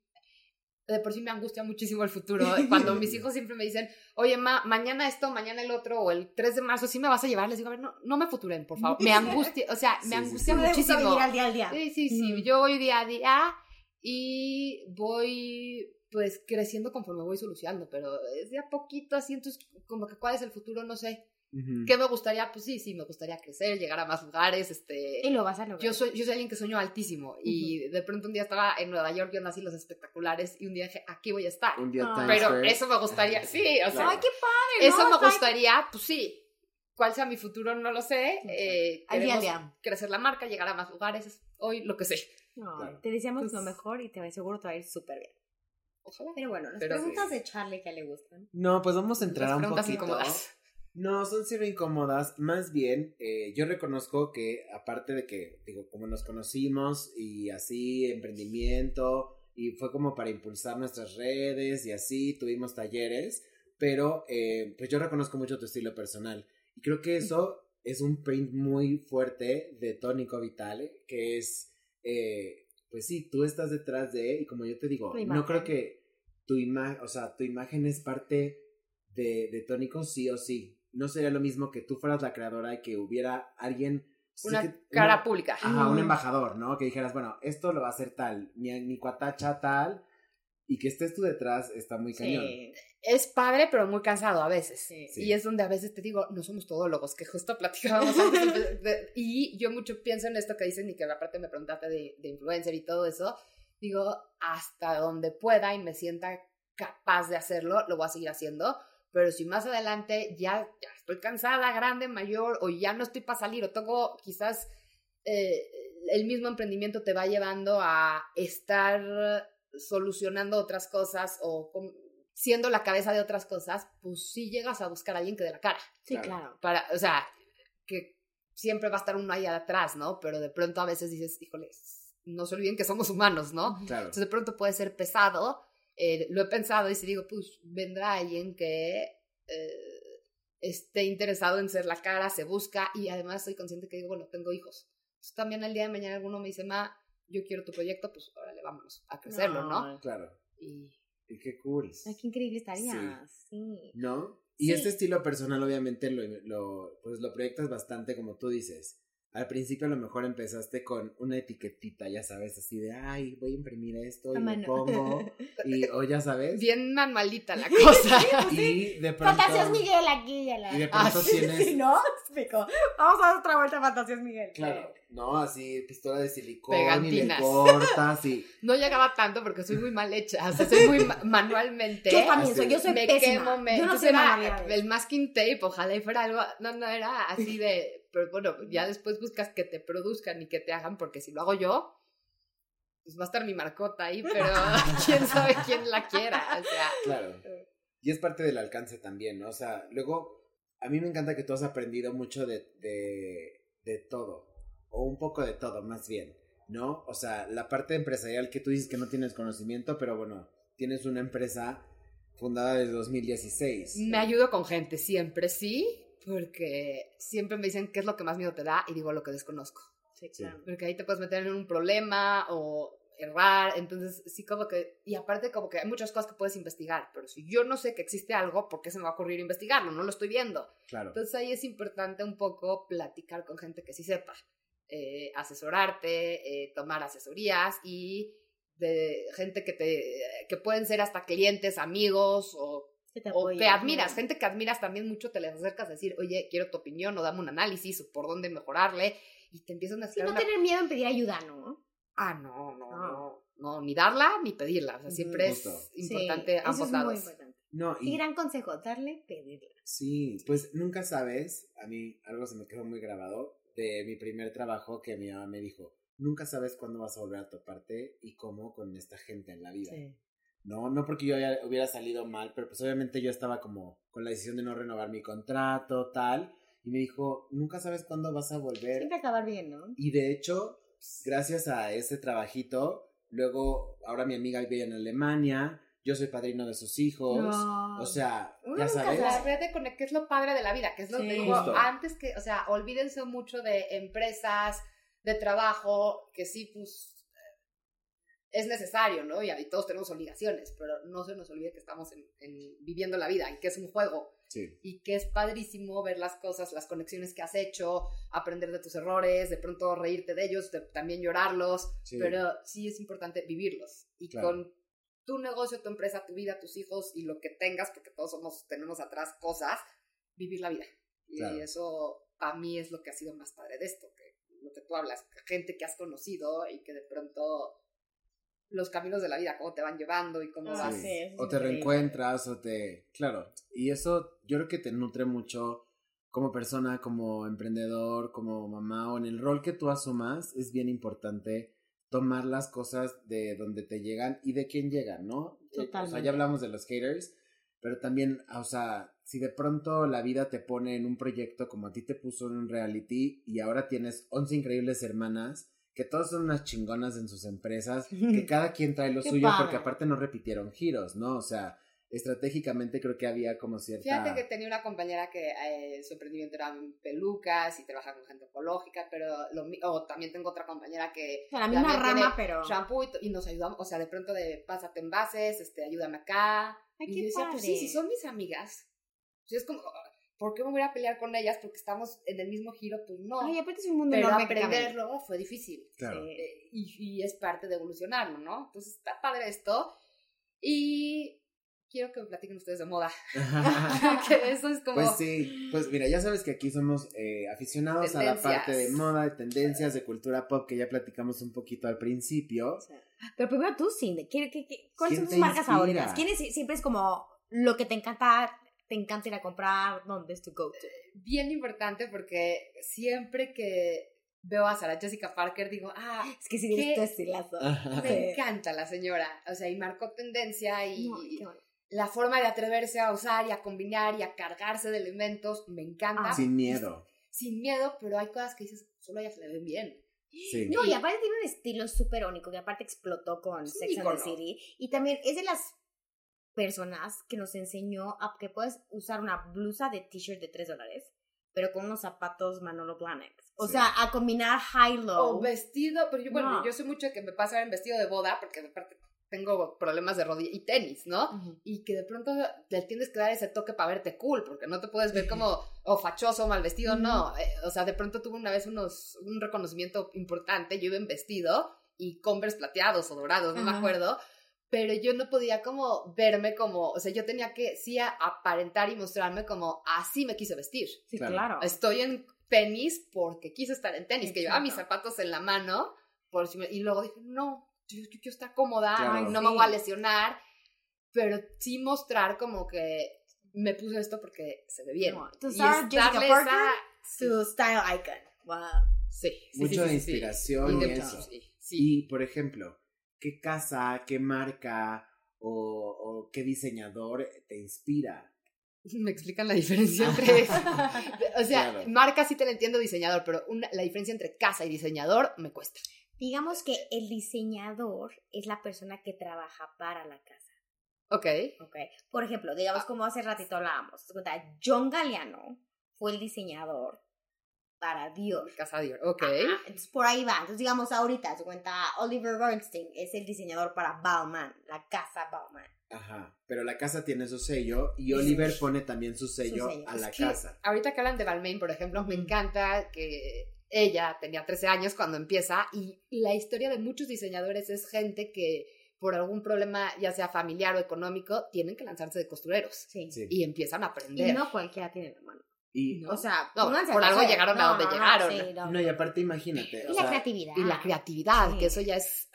S4: de por sí me angustia muchísimo el futuro, cuando mis hijos siempre me dicen, oye, ma, mañana esto, mañana el otro, o el 3 de marzo, ¿sí me vas a llevar? Les digo, a ver, no, no me futuren, por favor, me angustia, o sea,
S3: Sí,
S4: me
S3: sí,
S4: angustia
S3: sí.
S2: Gusta
S4: muchísimo.
S2: vivir al día al día.
S4: Sí, sí, sí. Yo voy día a día y voy pues creciendo conforme voy solucionando, pero es de a poquito así, entonces como que cuál es el futuro, no sé. ¿Qué me gustaría? Pues sí, sí, me gustaría crecer, llegar a más lugares, este...
S2: Y lo vas a lograr.
S4: Yo soy, yo soy alguien que sueño altísimo y de pronto un día estaba en Nueva York viendo así los espectaculares y un día dije, aquí voy a estar.
S3: Un día
S2: Ah.
S4: Pero
S3: Square.
S4: eso me gustaría, sí, o sea,
S3: Claro.
S2: Ay, qué padre,
S4: eso
S2: ¿no?
S4: me gustaría, pues sí. ¿Cuál sea mi futuro? No lo sé. Eh,
S2: Al día día.
S4: crecer la marca, llegar a más lugares, es hoy lo que sé.
S2: No,
S3: Claro.
S2: Te deseamos
S4: Pues-
S2: lo mejor y te seguro te va a ir súper bien.
S4: Ojalá.
S2: Pero bueno, las
S4: Pero sí.
S2: preguntas de Charlie que le gustan.
S3: No, pues vamos a entrar
S4: Las
S3: un
S4: preguntas
S3: poquito.
S4: incómodas.
S3: No, son cero incómodas. Más bien, eh, yo reconozco que aparte de que, digo, como nos conocimos y así, emprendimiento, y fue como para impulsar nuestras redes y así, tuvimos talleres, pero eh, pues yo reconozco mucho tu estilo personal. Y creo que eso es un print muy fuerte de Tónico Vitale, que es, eh, pues sí, tú estás detrás de, y como yo te digo, no creo que tu imagen, o sea, tu imagen es parte de, de Tónico sí o sí. No sería lo mismo que tú fueras la creadora y que hubiera alguien...
S4: Una
S3: sí que-
S4: cara
S3: una-
S4: pública.
S3: Ajá, un embajador, ¿no? Que dijeras, bueno, esto lo va a hacer tal, mi, mi cuatacha tal, y que estés tú detrás está muy cañón.
S2: Sí.
S4: Es padre, pero muy cansado a veces.
S2: Sí.
S4: Y es donde a veces te digo, no somos todólogos, que justo platicábamos antes. de- de- y yo mucho pienso en esto que dicen y que aparte me preguntaste de, de influencer y todo eso. Digo, hasta donde pueda y me sienta capaz de hacerlo, lo voy a seguir haciendo. Pero si más adelante ya, ya estoy cansada, grande, mayor, o ya no estoy para salir, o tengo quizás eh, el mismo emprendimiento te va llevando a estar solucionando otras cosas o siendo la cabeza de otras cosas, pues sí llegas a buscar a alguien que dé la cara.
S2: Sí,
S3: Claro.
S4: Para, o sea, que siempre va a estar uno ahí atrás, ¿no? Pero de pronto a veces dices, híjole, no se olviden que somos humanos, ¿no?
S3: Claro.
S4: Entonces de pronto puede ser pesado. eh, lo he pensado y si digo, pues vendrá alguien que eh, esté interesado en ser la cara, se busca y además soy consciente que digo, bueno, tengo hijos. Entonces también al día de mañana alguno me dice, ma, yo quiero tu proyecto, pues órale, vámonos a crecerlo, ¿no?
S3: Claro.
S4: Y
S3: Y qué cool.
S2: Ay, qué increíble estaría. Sí.
S3: ¿No? Y
S2: Sí.
S3: este estilo personal obviamente lo, lo, pues lo proyectas bastante como tú dices. Al principio a lo mejor empezaste con una etiquetita, ya sabes, así de, ay, voy a imprimir esto y lo pongo. Y, o ya sabes.
S4: bien manualita la cosa.
S3: Y de pronto...
S2: Fantasías Miguel aquí. ya la-
S3: Y de pronto
S4: Ah, sí,
S3: tienes...
S2: ¿No? Explico. Vamos a dar otra vuelta a Fantasías Miguel.
S3: Claro, no, así pistola de silicón
S4: Pegantinas.
S3: y le cortas y...
S4: No llegaba tanto porque soy muy mal hecha, o sea, soy muy ma- manualmente.
S2: Yo también soy, yo soy
S4: me
S2: pésima.
S4: quemo, me...
S2: Yo no
S4: entonces
S2: sé
S4: era el masking tape, ojalá y fuera algo, no, no, era así de, pero bueno, ya después buscas que te produzcan y que te hagan, porque si lo hago yo, pues va a estar mi marcota ahí, pero quién sabe quién la quiera, o sea,
S3: Claro. Y es parte del alcance también, ¿no? O sea, luego, a mí me encanta que tú has aprendido mucho de, de, de todo, o un poco de todo, más bien, ¿no? O sea, la parte empresarial que tú dices que no tienes conocimiento, pero bueno, tienes una empresa fundada desde 2016.
S4: me ayudo con gente, siempre sí, porque siempre me dicen qué es lo que más miedo te da y digo lo que desconozco.
S2: Sí, claro.
S4: porque ahí te puedes meter en un problema o errar, entonces sí como que, y aparte como que hay muchas cosas que puedes investigar, pero si yo no sé que existe algo, ¿por qué se me va a ocurrir investigarlo? No lo estoy viendo.
S3: Claro.
S4: Entonces ahí es importante un poco platicar con gente que sí sepa, eh, asesorarte, eh, tomar asesorías y de gente que te, que pueden ser hasta clientes, amigos o
S2: Que te
S4: o
S2: apoye.
S4: que admiras, gente que admiras también mucho, te les acercas a decir, oye, quiero tu opinión o dame un análisis o por dónde mejorarle y te empiezan a
S2: Sí,
S4: hacer
S2: no
S4: una...
S2: tener miedo en pedir ayuda, ¿no?
S4: Ah, no, no, no, no, ni darla ni pedirla, o sea, siempre es
S3: Justo.
S4: importante
S2: Sí, eso
S4: ambos
S2: es muy
S4: lados.
S2: importante.
S3: No,
S2: Y
S3: y
S2: gran consejo, darle, pedirle.
S3: sí, pues nunca sabes, a mí algo se me quedó muy grabado de mi primer trabajo que mi mamá me dijo, nunca sabes cuándo vas a volver a toparte y cómo con esta gente en la vida. No, no porque yo haya- hubiera salido mal, pero pues obviamente yo estaba como con la decisión de no renovar mi contrato, tal, y me dijo, nunca sabes cuándo vas a volver.
S2: Siempre acabar bien, ¿no?
S3: Y de hecho, gracias a ese trabajito, luego, ahora mi amiga vive en Alemania, yo soy padrino de sus hijos,
S2: No.
S3: o sea,
S2: Uno
S3: ya
S2: nunca
S3: sabes.
S4: La red de conect, que es lo padre de la vida, que es lo
S2: Sí.
S4: que digo
S3: Justo.
S4: antes que, o sea, olvídense mucho de empresas, de trabajo, que sí, pues es necesario, ¿no? Y, y todos tenemos obligaciones, pero no se nos olvide que estamos en, en viviendo la vida y que es un juego
S3: Sí,
S4: y que es padrísimo ver las cosas, las conexiones que has hecho, aprender de tus errores, de pronto reírte de ellos, de también llorarlos,
S3: sí.
S4: pero sí es importante vivirlos. Y
S3: Claro.
S4: con tu negocio, tu empresa, tu vida, tus hijos y lo que tengas, porque todos somos, tenemos atrás cosas, vivir la vida. Y
S3: Claro.
S4: eso a mí es lo que ha sido más padre de esto, que lo que tú hablas, gente que has conocido y que de pronto los caminos de la vida, cómo te van llevando y cómo
S2: Ah,
S4: vas.
S3: Sí.
S2: sí,
S3: o te
S2: increíble.
S3: reencuentras, o te... Claro, y eso yo creo que te nutre mucho como persona, como emprendedor, como mamá, o en el rol que tú asumas, es bien importante tomar las cosas de donde te llegan y de quién llegan, ¿no? Eh, O sea,
S2: Totalmente.
S3: ya hablamos de los haters, pero también, o sea, si de pronto la vida te pone en un proyecto como a ti te puso en un reality y ahora tienes 11 increíbles hermanas, que todas son unas chingonas en sus empresas, que cada quien trae lo suyo
S2: padre.
S3: porque aparte no repitieron giros, ¿no? O sea, estratégicamente creo que había como cierta...
S4: Fíjate que tenía una compañera que eh, su emprendimiento era en pelucas y trabaja con gente ecológica, pero lo, mi- o también tengo otra compañera que
S2: O sea, la misma rama, pero.
S4: shampoo y, nos ayudamos, o sea, de pronto de pásate envases, este, ayúdame acá.
S2: Ay,
S4: y
S2: qué
S4: yo decía, pues sí, si son mis amigas, pues es como, ¿por qué me voy a pelear con ellas? Porque estamos en el mismo giro, pues no.
S2: Ay, aparte es un mundo
S4: pero
S2: enorme
S4: aprenderlo fue difícil.
S3: Claro.
S4: Eh, y, y es parte de evolucionarlo, ¿no? Entonces está padre esto. Y quiero que me platiquen ustedes de moda. que eso es como...
S3: Pues sí, pues mira, ya sabes que aquí somos eh, aficionados a la parte de moda, de tendencias, de cultura pop, que ya platicamos un poquito al principio.
S2: Pero primero tú, Cindy, ¿qué, qué, qué- cuáles
S3: ¿Quién
S2: son tus marcas
S3: inspira?
S2: favoritas? ¿Quién es, siempre es como lo que te encanta, te encanta ir a comprar? ¿Dónde es tu go-to?
S4: bien importante porque siempre que veo a Sarah Jessica Parker digo, ah,
S2: Es que si
S4: ¿Qué?
S2: tienes tu estilazo.
S4: Me
S2: Sí.
S4: encanta la señora. O sea, y marcó tendencia y
S2: No,
S4: la forma de atreverse a usar y a combinar y a cargarse de elementos me encanta.
S2: Ah.
S3: Sin miedo.
S4: Sin miedo, pero hay cosas que dices, solo a ella se le ven bien.
S3: Sí.
S2: No, y aparte tiene un estilo súper único, que aparte explotó con
S4: un
S2: Sex and the. City. Y también es de las personas que nos enseñó a que puedes usar una blusa de t-shirt de 3 dólares, pero con unos zapatos Manolo Blahnik. O
S3: Sí.
S2: sea, a combinar high-low.
S4: O vestido, pero yo, bueno,
S2: No.
S4: yo soy mucho que me pasa en vestido de boda porque aparte tengo problemas de rodilla y tenis, ¿no?
S2: Ujú.
S4: y que de pronto te tienes que dar ese toque para verte cool, porque no te puedes ver como o fachoso o mal vestido, no. Eh, o sea, de pronto tuve una vez unos, un reconocimiento importante, yo iba en vestido y Converse plateados o dorados, no me
S2: Ajá.
S4: acuerdo, pero yo no podía como verme como, o sea, yo tenía que sí aparentar y mostrarme como así me quise vestir.
S2: Sí,
S3: Claro.
S4: Estoy en tenis porque quise estar en tenis, que llevaba mis
S2: Exacto.
S4: zapatos en la mano, por si me- y luego dije, no, yo, yo quiero estar cómoda,
S3: Claro.
S4: no
S2: Sí.
S4: me voy a lesionar, pero sí mostrar como que me puse esto porque se ve bien.
S2: No,
S4: Y
S2: Sarah
S4: es
S2: Jessica Parker,
S4: esa-
S2: Su style icon. Wow.
S4: Sí, sí,
S3: Mucho
S4: sí,
S3: de
S4: sí, sí.
S3: inspiración
S4: Y
S3: eso.
S4: sí, sí.
S3: Y, por ejemplo, ¿qué casa, qué marca o, o qué diseñador te inspira?
S4: Me explican la diferencia entre. O sea,
S3: Claro.
S4: marca sí te la entiendo diseñador, pero una- la diferencia entre casa y diseñador me cuesta.
S2: Digamos que el diseñador es la persona que trabaja para la casa.
S4: Ok.
S2: ¿ok? Por ejemplo, digamos como hace ratito hablábamos, John Galliano fue el diseñador para Dior.
S4: Casa Dior. Ok.
S2: Ajá, entonces por ahí va. Entonces digamos ahorita, se cuenta Oliver Bernstein es el diseñador para Bauman, la casa Bauman.
S3: Ajá, pero la casa tiene su sello y
S2: Sí.
S3: Oliver pone también su sello,
S2: sello.
S3: a
S2: Es
S3: la
S4: que
S3: casa.
S4: Ahorita que hablan de Balmain, por ejemplo, me encanta que ella tenía 13 años cuando empieza y la historia de muchos diseñadores es gente que por algún problema, ya sea familiar o económico, tienen que lanzarse de costureros
S2: Sí.
S3: Sí.
S4: y empiezan a
S2: Y
S4: aprender.
S2: no cualquiera tiene la mano.
S3: Y,
S4: No.
S2: O sea,
S4: No,
S2: pónganse
S4: por
S2: a
S4: algo llegaron a donde llegaron.
S2: sí, no.
S3: no, y aparte imagínate.
S2: Y
S3: o
S2: la
S3: sea,
S2: creatividad.
S4: Y la creatividad,
S2: Sí.
S4: que eso ya es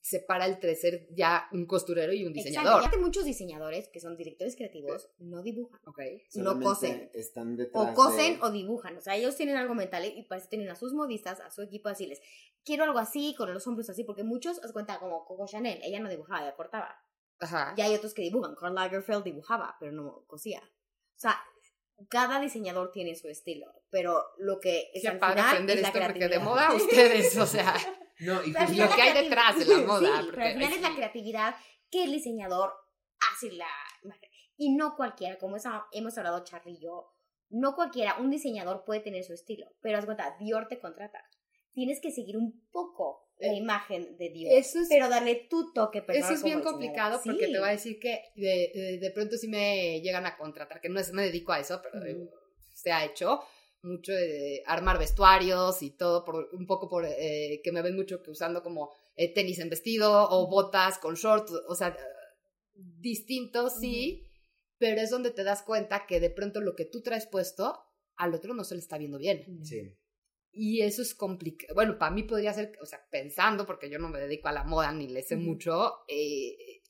S4: separa entre ser ya un costurero y un
S2: Exacto.
S4: diseñador.
S2: Ya que muchos diseñadores que son directores creativos no dibujan.
S4: Ok.
S2: no cosen.
S3: Están detrás
S2: O cosen
S3: de-
S2: o dibujan. O sea, ellos tienen algo mental y eso tienen a sus modistas, a su equipo, a decirles, quiero algo así, con los hombros así, porque muchos, os cuenta, como Coco Chanel, ella no dibujaba, ella cortaba.
S4: Ajá.
S2: Y hay otros que dibujan. Karl Lagerfeld dibujaba, pero no cosía. O sea, cada diseñador tiene su estilo, pero lo que es
S4: padre
S2: final
S4: aprender
S2: es la
S4: esto porque de moda ustedes, o sea,
S3: No, y
S2: final
S4: lo que hay detrás de la moda,
S2: Sí, pero al final
S4: es-
S2: es la creatividad que el diseñador hace la imagen. Y no cualquiera, como hemos hablado Charlie y yo, no cualquiera, un diseñador puede tener su estilo, pero haz cuenta, Dior te contrata. Tienes que seguir un poco la imagen de
S4: eso es-
S2: pero darle tu toque personal.
S4: Eso es bien complicado porque te voy a decir que de, de, de pronto sí me llegan a contratar, que no es, me dedico a eso, pero se ha hecho mucho de armar vestuarios y todo, por, un poco por eh, que me ven mucho que usando como eh, tenis en vestido o botas con shorts, o sea, distinto sí, pero es donde te das cuenta que de pronto lo que tú traes puesto al otro no se le está viendo bien.
S3: Sí.
S4: Y eso es complicado. Bueno, para mí podría ser, o sea, pensando, porque yo no me dedico a la moda ni le sé mucho, eh,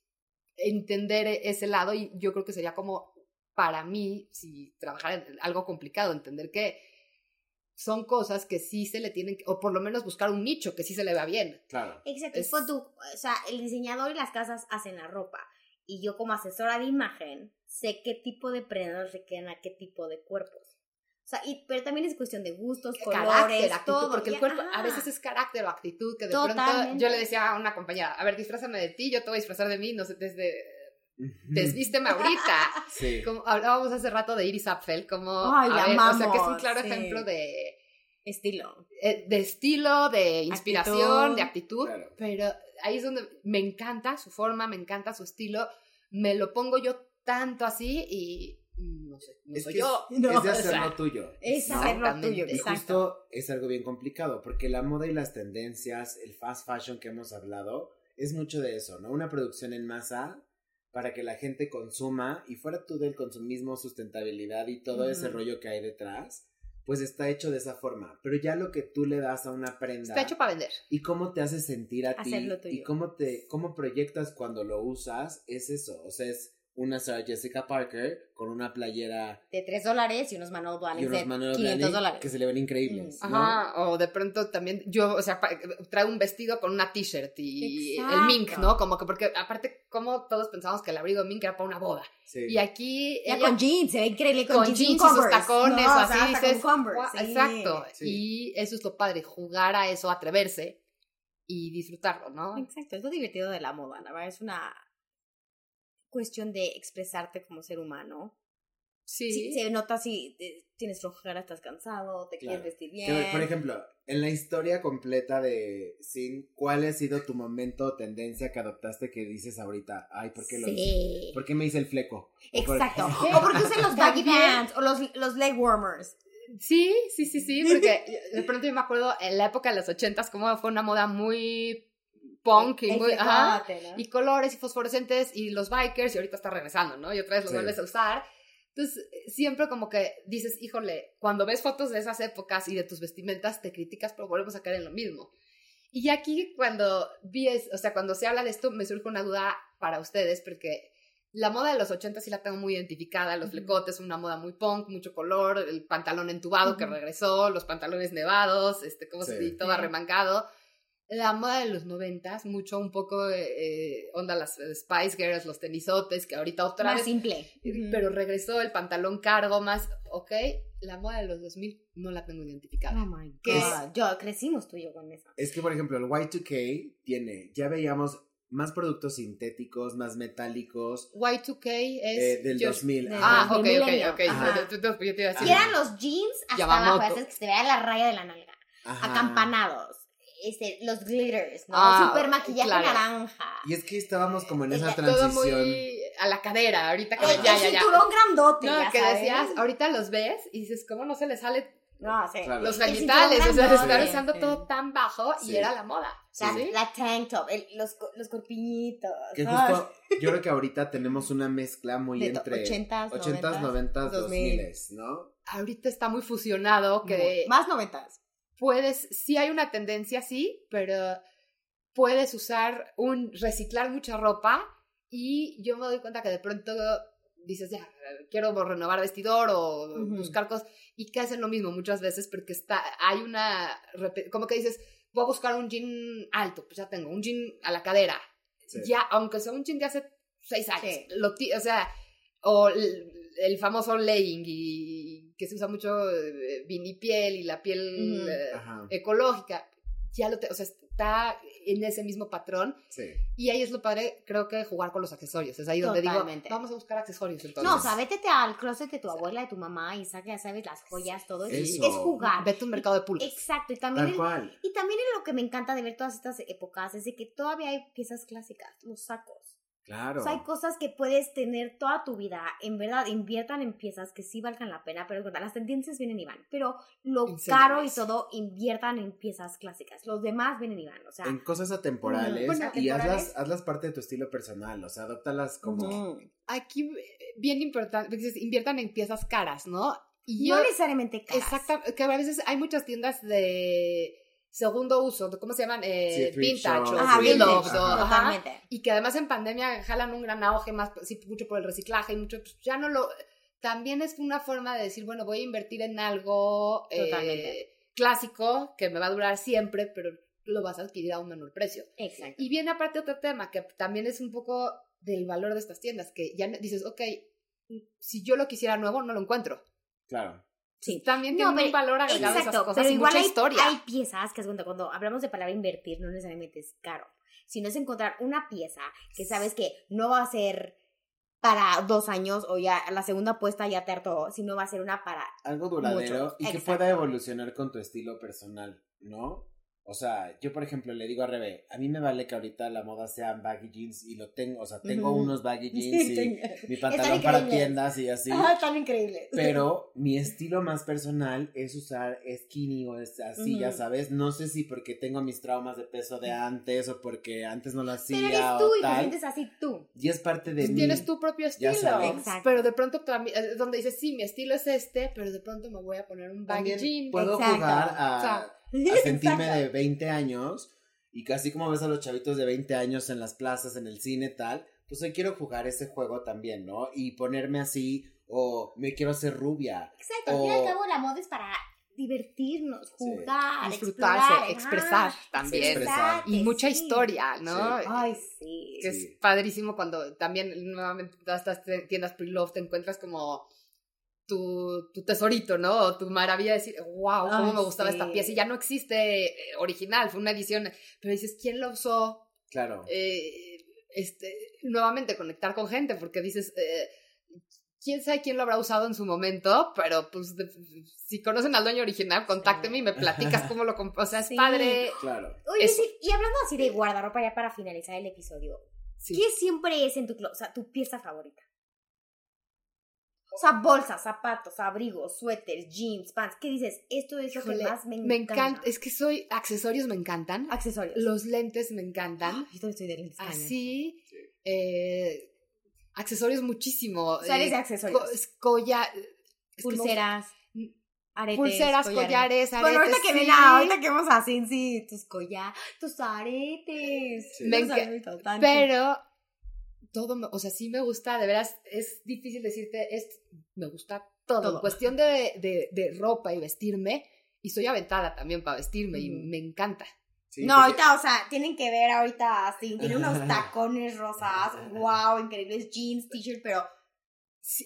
S4: entender ese lado y yo creo que sería como para mí, si trabajara en algo complicado, entender que son cosas que sí se le tienen, que- o por lo menos buscar un nicho que sí se le vea bien.
S3: Claro.
S2: Exacto,
S4: Es-
S2: tú, o sea, el diseñador y las casas hacen la ropa. Y yo como asesora de imagen sé qué tipo de prendas le quedan a qué tipo de cuerpos. O sea, y, pero también es cuestión de gustos, colores,
S4: carácter, actitud,
S2: todo.
S4: porque el cuerpo
S2: ajá.
S4: a veces es carácter o actitud, que de pronto yo le decía a una compañera, a ver, disfrázame de ti, yo te voy a disfrazar de mí, no sé, desde desvísteme ahorita.
S3: Sí.
S4: Como hablábamos hace rato de Iris Apfel, como
S2: Ay,
S4: a
S2: la
S4: ver, o sea, que es un claro
S2: sí.
S4: ejemplo de
S2: Estilo.
S4: eh, de estilo, de inspiración,
S2: Actitud.
S4: de actitud,
S3: Claro.
S4: pero ahí es donde me encanta su forma, me encanta su estilo, me lo pongo yo tanto así y no sé, no
S3: Es
S4: soy
S3: que
S4: yo.
S3: es,
S2: No,
S3: es de
S4: o
S3: hacerlo
S4: sea,
S3: tuyo.
S2: Es hacerlo tuyo,
S3: Y
S2: exacto.
S3: justo es algo bien complicado, porque la moda y las tendencias, el fast fashion que hemos hablado, es mucho de eso, ¿no? Una producción en masa para que la gente consuma y fuera tú del consumismo, sustentabilidad y todo ese rollo que hay detrás, pues está hecho de esa forma. Pero ya lo que tú le das a una prenda
S4: Está hecho para vender.
S3: y cómo te hace sentir a ti y cómo te cómo proyectas cuando lo usas, es eso. O sea, es una Sarah Jessica Parker con una playera
S2: De 3 dólares y unos Manolo Blahnik de
S3: Manuel
S2: 500
S3: Blahnik
S2: dólares.
S3: que se le ven increíbles,
S2: Mm.
S3: ¿no?
S4: Ajá, o de pronto también yo, o sea, traigo un vestido con una t-shirt y
S2: Exacto.
S4: el mink, ¿no? Como que porque aparte como todos pensamos que el abrigo de mink era para una boda.
S3: Sí.
S4: Y aquí
S2: Ya
S4: ella-
S2: con jeans, se ve increíble con,
S4: con
S2: jeans,
S4: jeans
S2: y
S4: sus tacones
S2: No,
S4: o
S2: o
S4: así
S2: sea, hasta
S4: dices,
S2: con Converse, sí.
S4: exacto.
S3: Sí.
S4: Y eso es lo padre, jugar a eso, atreverse y disfrutarlo, ¿no?
S2: Exacto, es lo divertido de la moda, la verdad es una cuestión de expresarte como ser humano.
S4: Sí.
S2: Sí, se nota si eh, tienes flojera, estás cansado, te
S3: Claro.
S2: quieres vestir bien.
S3: por ejemplo, en la historia completa de Sin, ¿cuál ha sido tu momento o tendencia que adoptaste que dices ahorita? Ay, ¿por qué lo hice?
S2: Sí.
S3: ¿Por qué me hice el fleco? O por-
S2: Exacto. O porque usan los baggy pants o los, los leg warmers.
S4: Sí, sí, sí, sí, porque de pronto yo me acuerdo en la época de los ochentas cómo fue una moda muy punk y
S2: El
S4: muy, ajá,
S2: flecote, ¿no?
S4: y colores y fosforescentes y los bikers y ahorita está regresando, ¿no? Y otra vez lo
S3: Sí.
S4: vuelves a usar. Entonces, siempre como que dices, híjole, cuando ves fotos de esas épocas y de tus vestimentas, te criticas, pero volvemos a caer en lo mismo. Y aquí cuando vi, es- o sea, cuando se habla de esto, me surge una duda para ustedes, porque la moda de los 80 sí la tengo muy identificada, los
S2: Ujú.
S4: flecotes, una moda muy punk, mucho color, el pantalón entubado que regresó, los pantalones nevados, este, como se
S3: Sí.
S4: todo
S2: Sí.
S4: arremangado. La moda de los noventas, mucho un poco eh, eh, onda las eh, Spice Girls, los tenisotes, que ahorita otra
S2: Más
S4: vez,
S2: simple.
S4: pero regresó el pantalón cargo más, ok, la moda de los 2000 no la tengo identificada.
S2: Oh my
S4: ¿Qué
S2: God. Yo crecimos tú y yo con eso.
S3: Es que, por ejemplo, el Y2K tiene, ya veíamos más productos sintéticos, más metálicos,
S4: Y2K es...
S3: eh, del
S4: yo-
S3: 2000.
S2: del
S4: Ah, ok, ok, ok.
S2: Ajá.
S4: Yo, yo- yo te iba a decir-
S2: Y eran los jeans hasta
S4: Yamamoto.
S2: abajo, que se vea la raya de la nalga.
S3: Ajá.
S2: Acampanados. Este, los glitters, ¿no?
S4: Ah,
S2: Super maquillaje
S4: claro.
S2: naranja.
S3: Y es que estábamos como en esa
S4: Todo
S3: transición.
S4: muy a la cadera, ahorita que
S2: El,
S4: ya,
S2: el
S4: ya, ya.
S2: cinturón grandote,
S4: No,
S2: ya
S4: que
S2: sabes.
S4: decías, ahorita los ves y dices, ¿cómo no se le sale
S2: No, sí.
S3: Claro.
S4: los genitales? O sea, estar
S2: grandote,
S4: usando
S2: sí.
S4: todo tan bajo y
S3: Sí.
S4: era la moda.
S2: O sea,
S4: ¿sí?
S2: la tank top, el- los, los corpiñitos.
S3: Que
S2: ¿no?
S3: justo, yo creo que ahorita tenemos una mezcla muy
S2: De
S3: entre
S2: 80s,
S3: 80s, 90s, 2000s, ¿no?
S4: Ahorita está muy fusionado que
S2: Más noventas.
S4: Puedes, sí hay una tendencia así, pero puedes usar un, reciclar mucha ropa y yo me doy cuenta que de pronto dices, ya, quiero renovar vestidor o buscar cosas y que hacen lo mismo muchas veces porque está, hay una, como que dices, voy a buscar un jean alto, pues ya tengo, un jean a la cadera,
S3: Sí.
S4: ya, aunque sea un jean de hace seis años,
S2: Sí.
S4: lo o sea, o el, el famoso legging y que se usa mucho eh, vinipiel y la piel eh, ecológica, ya lo te, o sea, está en ese mismo patrón
S3: Sí.
S4: y ahí es lo padre, creo que jugar con los accesorios, es ahí donde
S2: Totalmente.
S4: digo, vamos a buscar accesorios entonces.
S2: No, o sea, vétete al closet de tu abuela, de tu mamá y saca, ya sabes, las joyas, todo. Es,
S3: Eso.
S2: es jugar.
S4: Vete a un mercado de pulgas.
S2: Exacto, y también,
S3: Tal
S2: el-
S3: cual.
S2: y también lo que me encanta de ver todas estas épocas es de que todavía hay piezas clásicas, los sacos.
S3: Claro.
S2: O sea, hay cosas que puedes tener toda tu vida. En verdad, inviertan en piezas que sí valgan la pena, pero es verdad, las tendencias vienen y van. Pero lo caro y todo, inviertan en piezas clásicas. Los demás vienen y van. O sea,
S3: en cosas atemporales
S2: Bueno,
S3: y
S2: atemporales.
S3: hazlas, hazlas parte de tu estilo personal, o sea, adóptalas como...
S4: Aquí, eh, bien importante, inviertan en piezas caras, ¿no? Y
S2: no
S4: yo,
S2: necesariamente caras.
S4: exacta, que a veces hay muchas tiendas de segundo uso, ¿cómo se llaman? Eh,
S3: Sí,
S4: vintage
S3: shop,
S4: o
S2: Ajá,
S3: vintage, ajá.
S2: totalmente.
S4: y que además en pandemia jalan un gran auge más, sí, mucho por el reciclaje y mucho, pues, ya no lo, también es una forma de decir, bueno, voy a invertir en algo eh, clásico que me va a durar siempre, pero lo vas a adquirir a un menor precio.
S2: Exacto.
S4: Y viene aparte otro tema que también es un poco del valor de estas tiendas, que ya dices, ok, si yo lo quisiera nuevo, no lo encuentro.
S3: Claro.
S2: Sí.
S4: También
S2: No,
S4: tiene
S2: pero-
S4: un valor agregado a esas
S2: Exacto,
S4: cosas
S2: pero
S4: y
S2: igual
S4: mucha
S2: hay,
S4: historia.
S2: hay piezas que es cuando, hablamos de palabra invertir, no necesariamente es caro, sino es encontrar una pieza que sabes que no va a ser para dos años o ya la segunda apuesta ya te hartó, sino va a ser una para...
S3: Algo duradero
S2: Mucho.
S3: y que
S2: Exacto.
S3: pueda evolucionar con tu estilo personal, ¿no? O sea, yo por ejemplo le digo a Rebe, a mí me vale que ahorita la moda sean baggy jeans y lo tengo, o sea, tengo
S2: Ujú.
S3: unos baggy jeans y mi
S2: Están
S3: pantalón para
S2: increíbles.
S3: tiendas y así.
S2: Ah, tan increíble.
S3: Pero mi estilo más personal es usar skinny o es así, ya
S2: Ujú.
S3: sabes. No sé si porque tengo mis traumas de peso de antes o porque antes no lo hacía
S2: Pero eres tú
S3: o
S2: y te
S3: tal.
S2: sientes así tú.
S3: Y es parte de
S4: Pues
S3: mí.
S4: tienes tu propio
S3: Ya
S4: estilo.
S3: sabes.
S2: Exacto.
S4: Pero de pronto es donde dices, sí, mi estilo es este, pero de pronto me voy a poner un baggy
S3: También
S4: jean.
S3: puedo
S2: Exacto.
S3: jugar a,
S4: O sea,
S3: a sentirme de 20 años y casi como ves a los chavitos de 20 años en las plazas, en el cine tal, pues hoy quiero jugar ese juego también, ¿no? Y ponerme así o me quiero hacer rubia.
S2: Exacto, al fin y al
S3: O-
S2: cabo la moda es para divertirnos,
S3: Sí.
S2: jugar,
S4: Disfrutarse,
S2: explorar,
S4: expresar
S2: ajá,
S4: también.
S3: expresar.
S4: Y mucha
S2: sí.
S4: historia, ¿no?
S3: Sí.
S2: Ay, sí.
S4: que
S3: Sí.
S4: es padrísimo cuando también nuevamente en todas estas tiendas pre-love te encuentras como tu, tu tesorito, ¿no? O tu maravilla de decir, wow, cómo
S2: Ay,
S4: me gustaba
S2: sí.
S4: esta pieza. Y ya no existe eh, original, fue una edición. Pero dices, ¿quién la usó?
S3: Claro.
S4: Eh, este, nuevamente conectar con gente, porque dices, eh, quién sabe quién lo habrá usado en su momento, pero pues de- si conocen al dueño original, contácteme y me platicas cómo lo compró. O sea, es
S2: Sí.
S4: padre.
S3: Claro.
S2: Oye, sí, y hablando así de guardarropa ya para finalizar el episodio,
S4: Sí.
S2: ¿qué siempre es en tu closet? O sea, tu pieza favorita. O sea, bolsas, zapatos, abrigos, suéteres, jeans, pants. ¿Qué dices? Esto es lo que más me encanta.
S4: Me encanta, es que soy, accesorios me encantan,
S2: Accesorios.
S4: los lentes me encantan,
S2: Yo también estoy de lentes
S4: así, eh, accesorios muchísimo.
S2: O sea, eres de
S4: eh,
S2: accesorios.
S4: co- collar, que
S2: Pulseras,
S4: me-
S2: aretes.
S4: pulseras, collares, aretes.
S2: Bueno, ahorita que
S4: sí.
S2: ven, ah, ahorita que vamos así, sí, tus collares, tus aretes.
S4: Me enca-
S2: aretes, tan
S4: Pero todo, me- o sea, sí me gusta, de veras, es difícil decirte, es, me gusta todo.
S2: Todo.
S4: En cuestión de, de, de ropa y vestirme, y soy aventada también para vestirme, y
S2: Ujú.
S4: me encanta.
S3: Sí,
S2: no,
S3: porque-
S2: ahorita, o sea, tienen que ver ahorita así, tiene unos tacones rosas, wow, increíbles, jeans, t-shirt, pero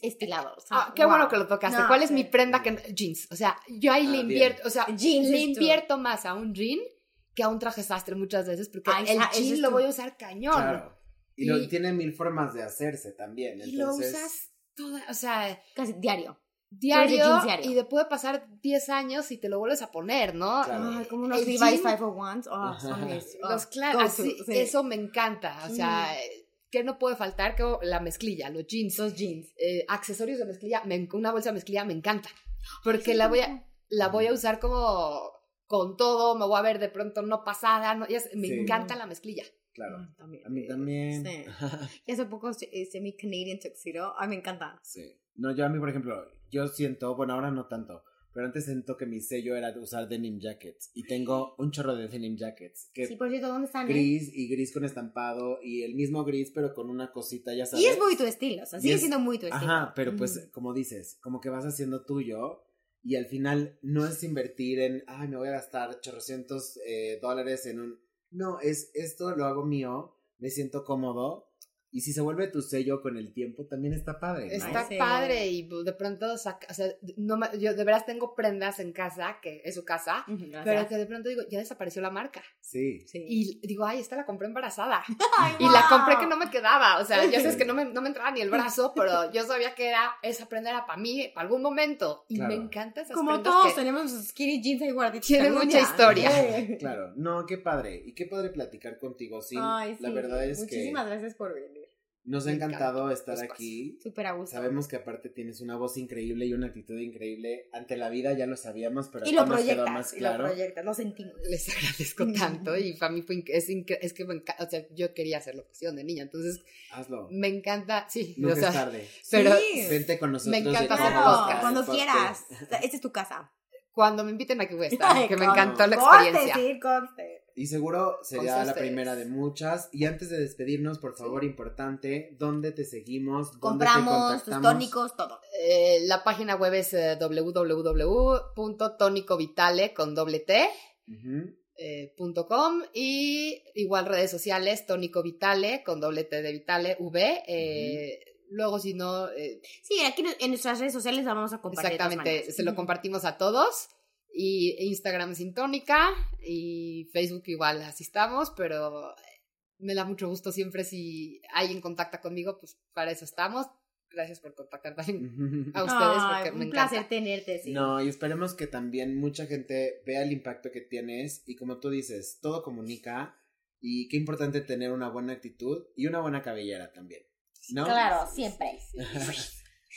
S2: estilados. o sea,
S4: Ah, qué
S2: wow.
S4: bueno que lo tocaste.
S2: No,
S4: ¿Cuál es
S2: sí.
S4: mi prenda que jeans? O sea, yo ahí
S3: Ah,
S4: le
S3: bien.
S4: invierto, o sea,
S2: Jeans
S4: le invierto más a un jean que a un traje sastre muchas veces, porque
S2: Ay,
S4: el
S2: ah, ese
S4: jean lo voy a usar cañón.
S3: Claro. Y, lo, tiene mil formas de hacerse también.
S4: Y lo
S3: Entonces,
S4: usas toda, o sea,
S2: Casi diario.
S4: diario, y después de pasar 10 años y te lo vuelves a poner, ¿no?
S3: Claro.
S2: Ay, como unos Levi's
S4: jean-
S2: 501s. Oh, son mis, oh,
S4: Los claro,
S2: go
S4: así,
S2: to, sí.
S4: eso me encanta. O sea, ¿qué no puede faltar? Que la mezclilla, los jeans.
S2: Los jeans.
S4: eh, accesorios de mezclilla, me una bolsa de mezclilla me encanta. Porque la voy a, la voy a usar como con todo, me voy a ver de pronto no pasada, no, ya sé, me
S3: Sí.
S4: encanta la mezclilla.
S3: Claro.
S2: Ah, también.
S3: A mí también.
S2: Sí. Y hace poco eh, semi-Canadian tuxedo. Ay, me encanta.
S3: Sí. No, yo a mí, por ejemplo, yo siento, bueno, ahora no tanto, pero antes siento que mi sello era usar denim jackets. Y tengo un chorro de denim jackets. Que
S2: Sí, por cierto, ¿dónde están? eh?
S3: gris y gris con estampado y el mismo gris, pero con una cosita, ya sabes.
S2: Y es muy tu estilo, o sea, sigue
S3: es-
S2: siendo muy tu estilo.
S3: Ajá, pero pues, como dices, como que vas haciendo tuyo y al final no es invertir en, ay, me voy a gastar chorrocientos eh, dólares en un... No, es esto lo hago mío, me siento cómodo y si se vuelve tu sello con el tiempo también está padre. ¿no?
S4: Está
S2: sí.
S4: padre y pues, de pronto saca, o sea, no yo de veras tengo prendas en casa, que es su casa,
S2: Ujú, gracias.
S4: pero que de pronto digo, ya desapareció la marca.
S3: Sí.
S2: Sí.
S4: Y digo, ay, esta la compré embarazada.
S2: Ay,
S4: Y la
S2: wow.
S4: compré que no me quedaba. O sea, ya sabes que no me, no me entraba ni el brazo, pero yo sabía que era esa prenda era para mí, para algún momento. Y
S3: Claro.
S4: me encanta esas
S2: Como
S4: prendas
S2: todos
S4: que-
S2: tenemos skinny jeans ahí guarditos.
S4: Tienen
S2: algún
S4: mucha historia.
S2: Sí.
S3: Claro, no, qué padre. Y qué padre platicar contigo, sí.
S2: Ay,
S3: La
S2: sí.
S3: verdad es
S2: Muchísimas
S3: que
S2: gracias por venir.
S3: Nos ha encantado
S4: encanta.
S3: estar aquí.
S2: Súper a gusto.
S3: Sabemos que aparte tienes una voz increíble y una actitud increíble ante la vida, ya lo sabíamos, pero
S2: y lo
S3: nos quedó
S2: proyectas,
S3: más
S2: y lo
S3: claro.
S2: proyectas, lo sentimos.
S4: Les agradezco tanto y para mí fue es, incre- es que me encanta, o sea, yo quería hacer locución de niña, entonces
S3: Hazlo.
S4: me encanta, sí,
S3: Nunca
S4: o sea,
S3: es tarde.
S4: pero
S2: Sí.
S3: Vente con nosotros.
S4: Me encanta hacer podcast.
S2: cuando
S3: Podcast.
S2: quieras. Esta es tu casa.
S4: cuando me inviten aquí voy a estar, que me encantó la
S2: conste,
S4: experiencia.
S2: sí, conste.
S3: Y seguro sería la
S4: ustedes.
S3: primera de muchas. Y antes de despedirnos, por favor, importante, ¿dónde te seguimos? ¿Dónde te
S2: Compramos tus
S3: contactamos?
S2: tónicos, todo.
S4: Eh, la página web es eh, www.tonicovitale con doble T. Eh, punto com y igual redes sociales Tónico Vitale con doble T de Vitale V eh, luego si no eh,
S2: Sí, aquí en nuestras redes sociales la vamos a compartir.
S4: exactamente se lo compartimos a todos y Instagram sin tónica y Facebook igual así estamos pero me da mucho gusto siempre si alguien contacta conmigo pues para eso estamos gracias por contactar también a ustedes
S2: Ay,
S4: porque
S2: un
S4: me encanta
S2: placer tenerte, sí.
S3: No, y esperemos que también mucha gente vea el impacto que tienes y como tú dices, todo comunica y qué importante tener una buena actitud y una buena cabellera también, ¿no?
S2: Claro, siempre.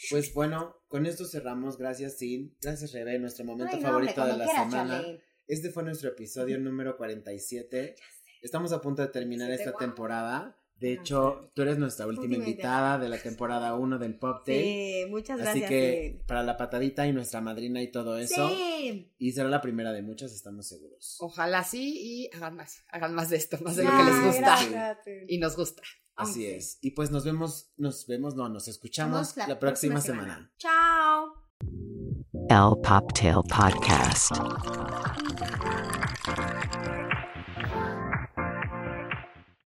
S3: Pues bueno, con esto cerramos. Gracias, Sin. Gracias, Rebe, nuestro momento
S2: Ay, no, hombre,
S3: favorito de
S2: cuando
S3: la
S2: quieras,
S3: semana.
S2: Charlie.
S3: Este fue nuestro episodio número 47. Estamos a punto de terminar
S4: te
S3: esta
S4: va.
S3: temporada. De hecho, tú eres nuestra última
S2: Última
S3: invitada de la temporada 1 del Pop Day.
S2: Sí, muchas
S3: Así
S2: gracias.
S3: que para la patadita y nuestra madrina y todo eso.
S2: Sí.
S3: Y será la primera de muchas, estamos seguros.
S4: ojalá sí y hagan más hagan más de esto más de
S3: Sí,
S4: lo que les gusta
S2: gracias.
S4: y nos gusta
S3: Así es. Y pues nos vemos, nos vemos, no, nos escuchamos
S2: Nos
S3: la, próxima, semana.
S2: Chao.
S1: El Poptail Podcast.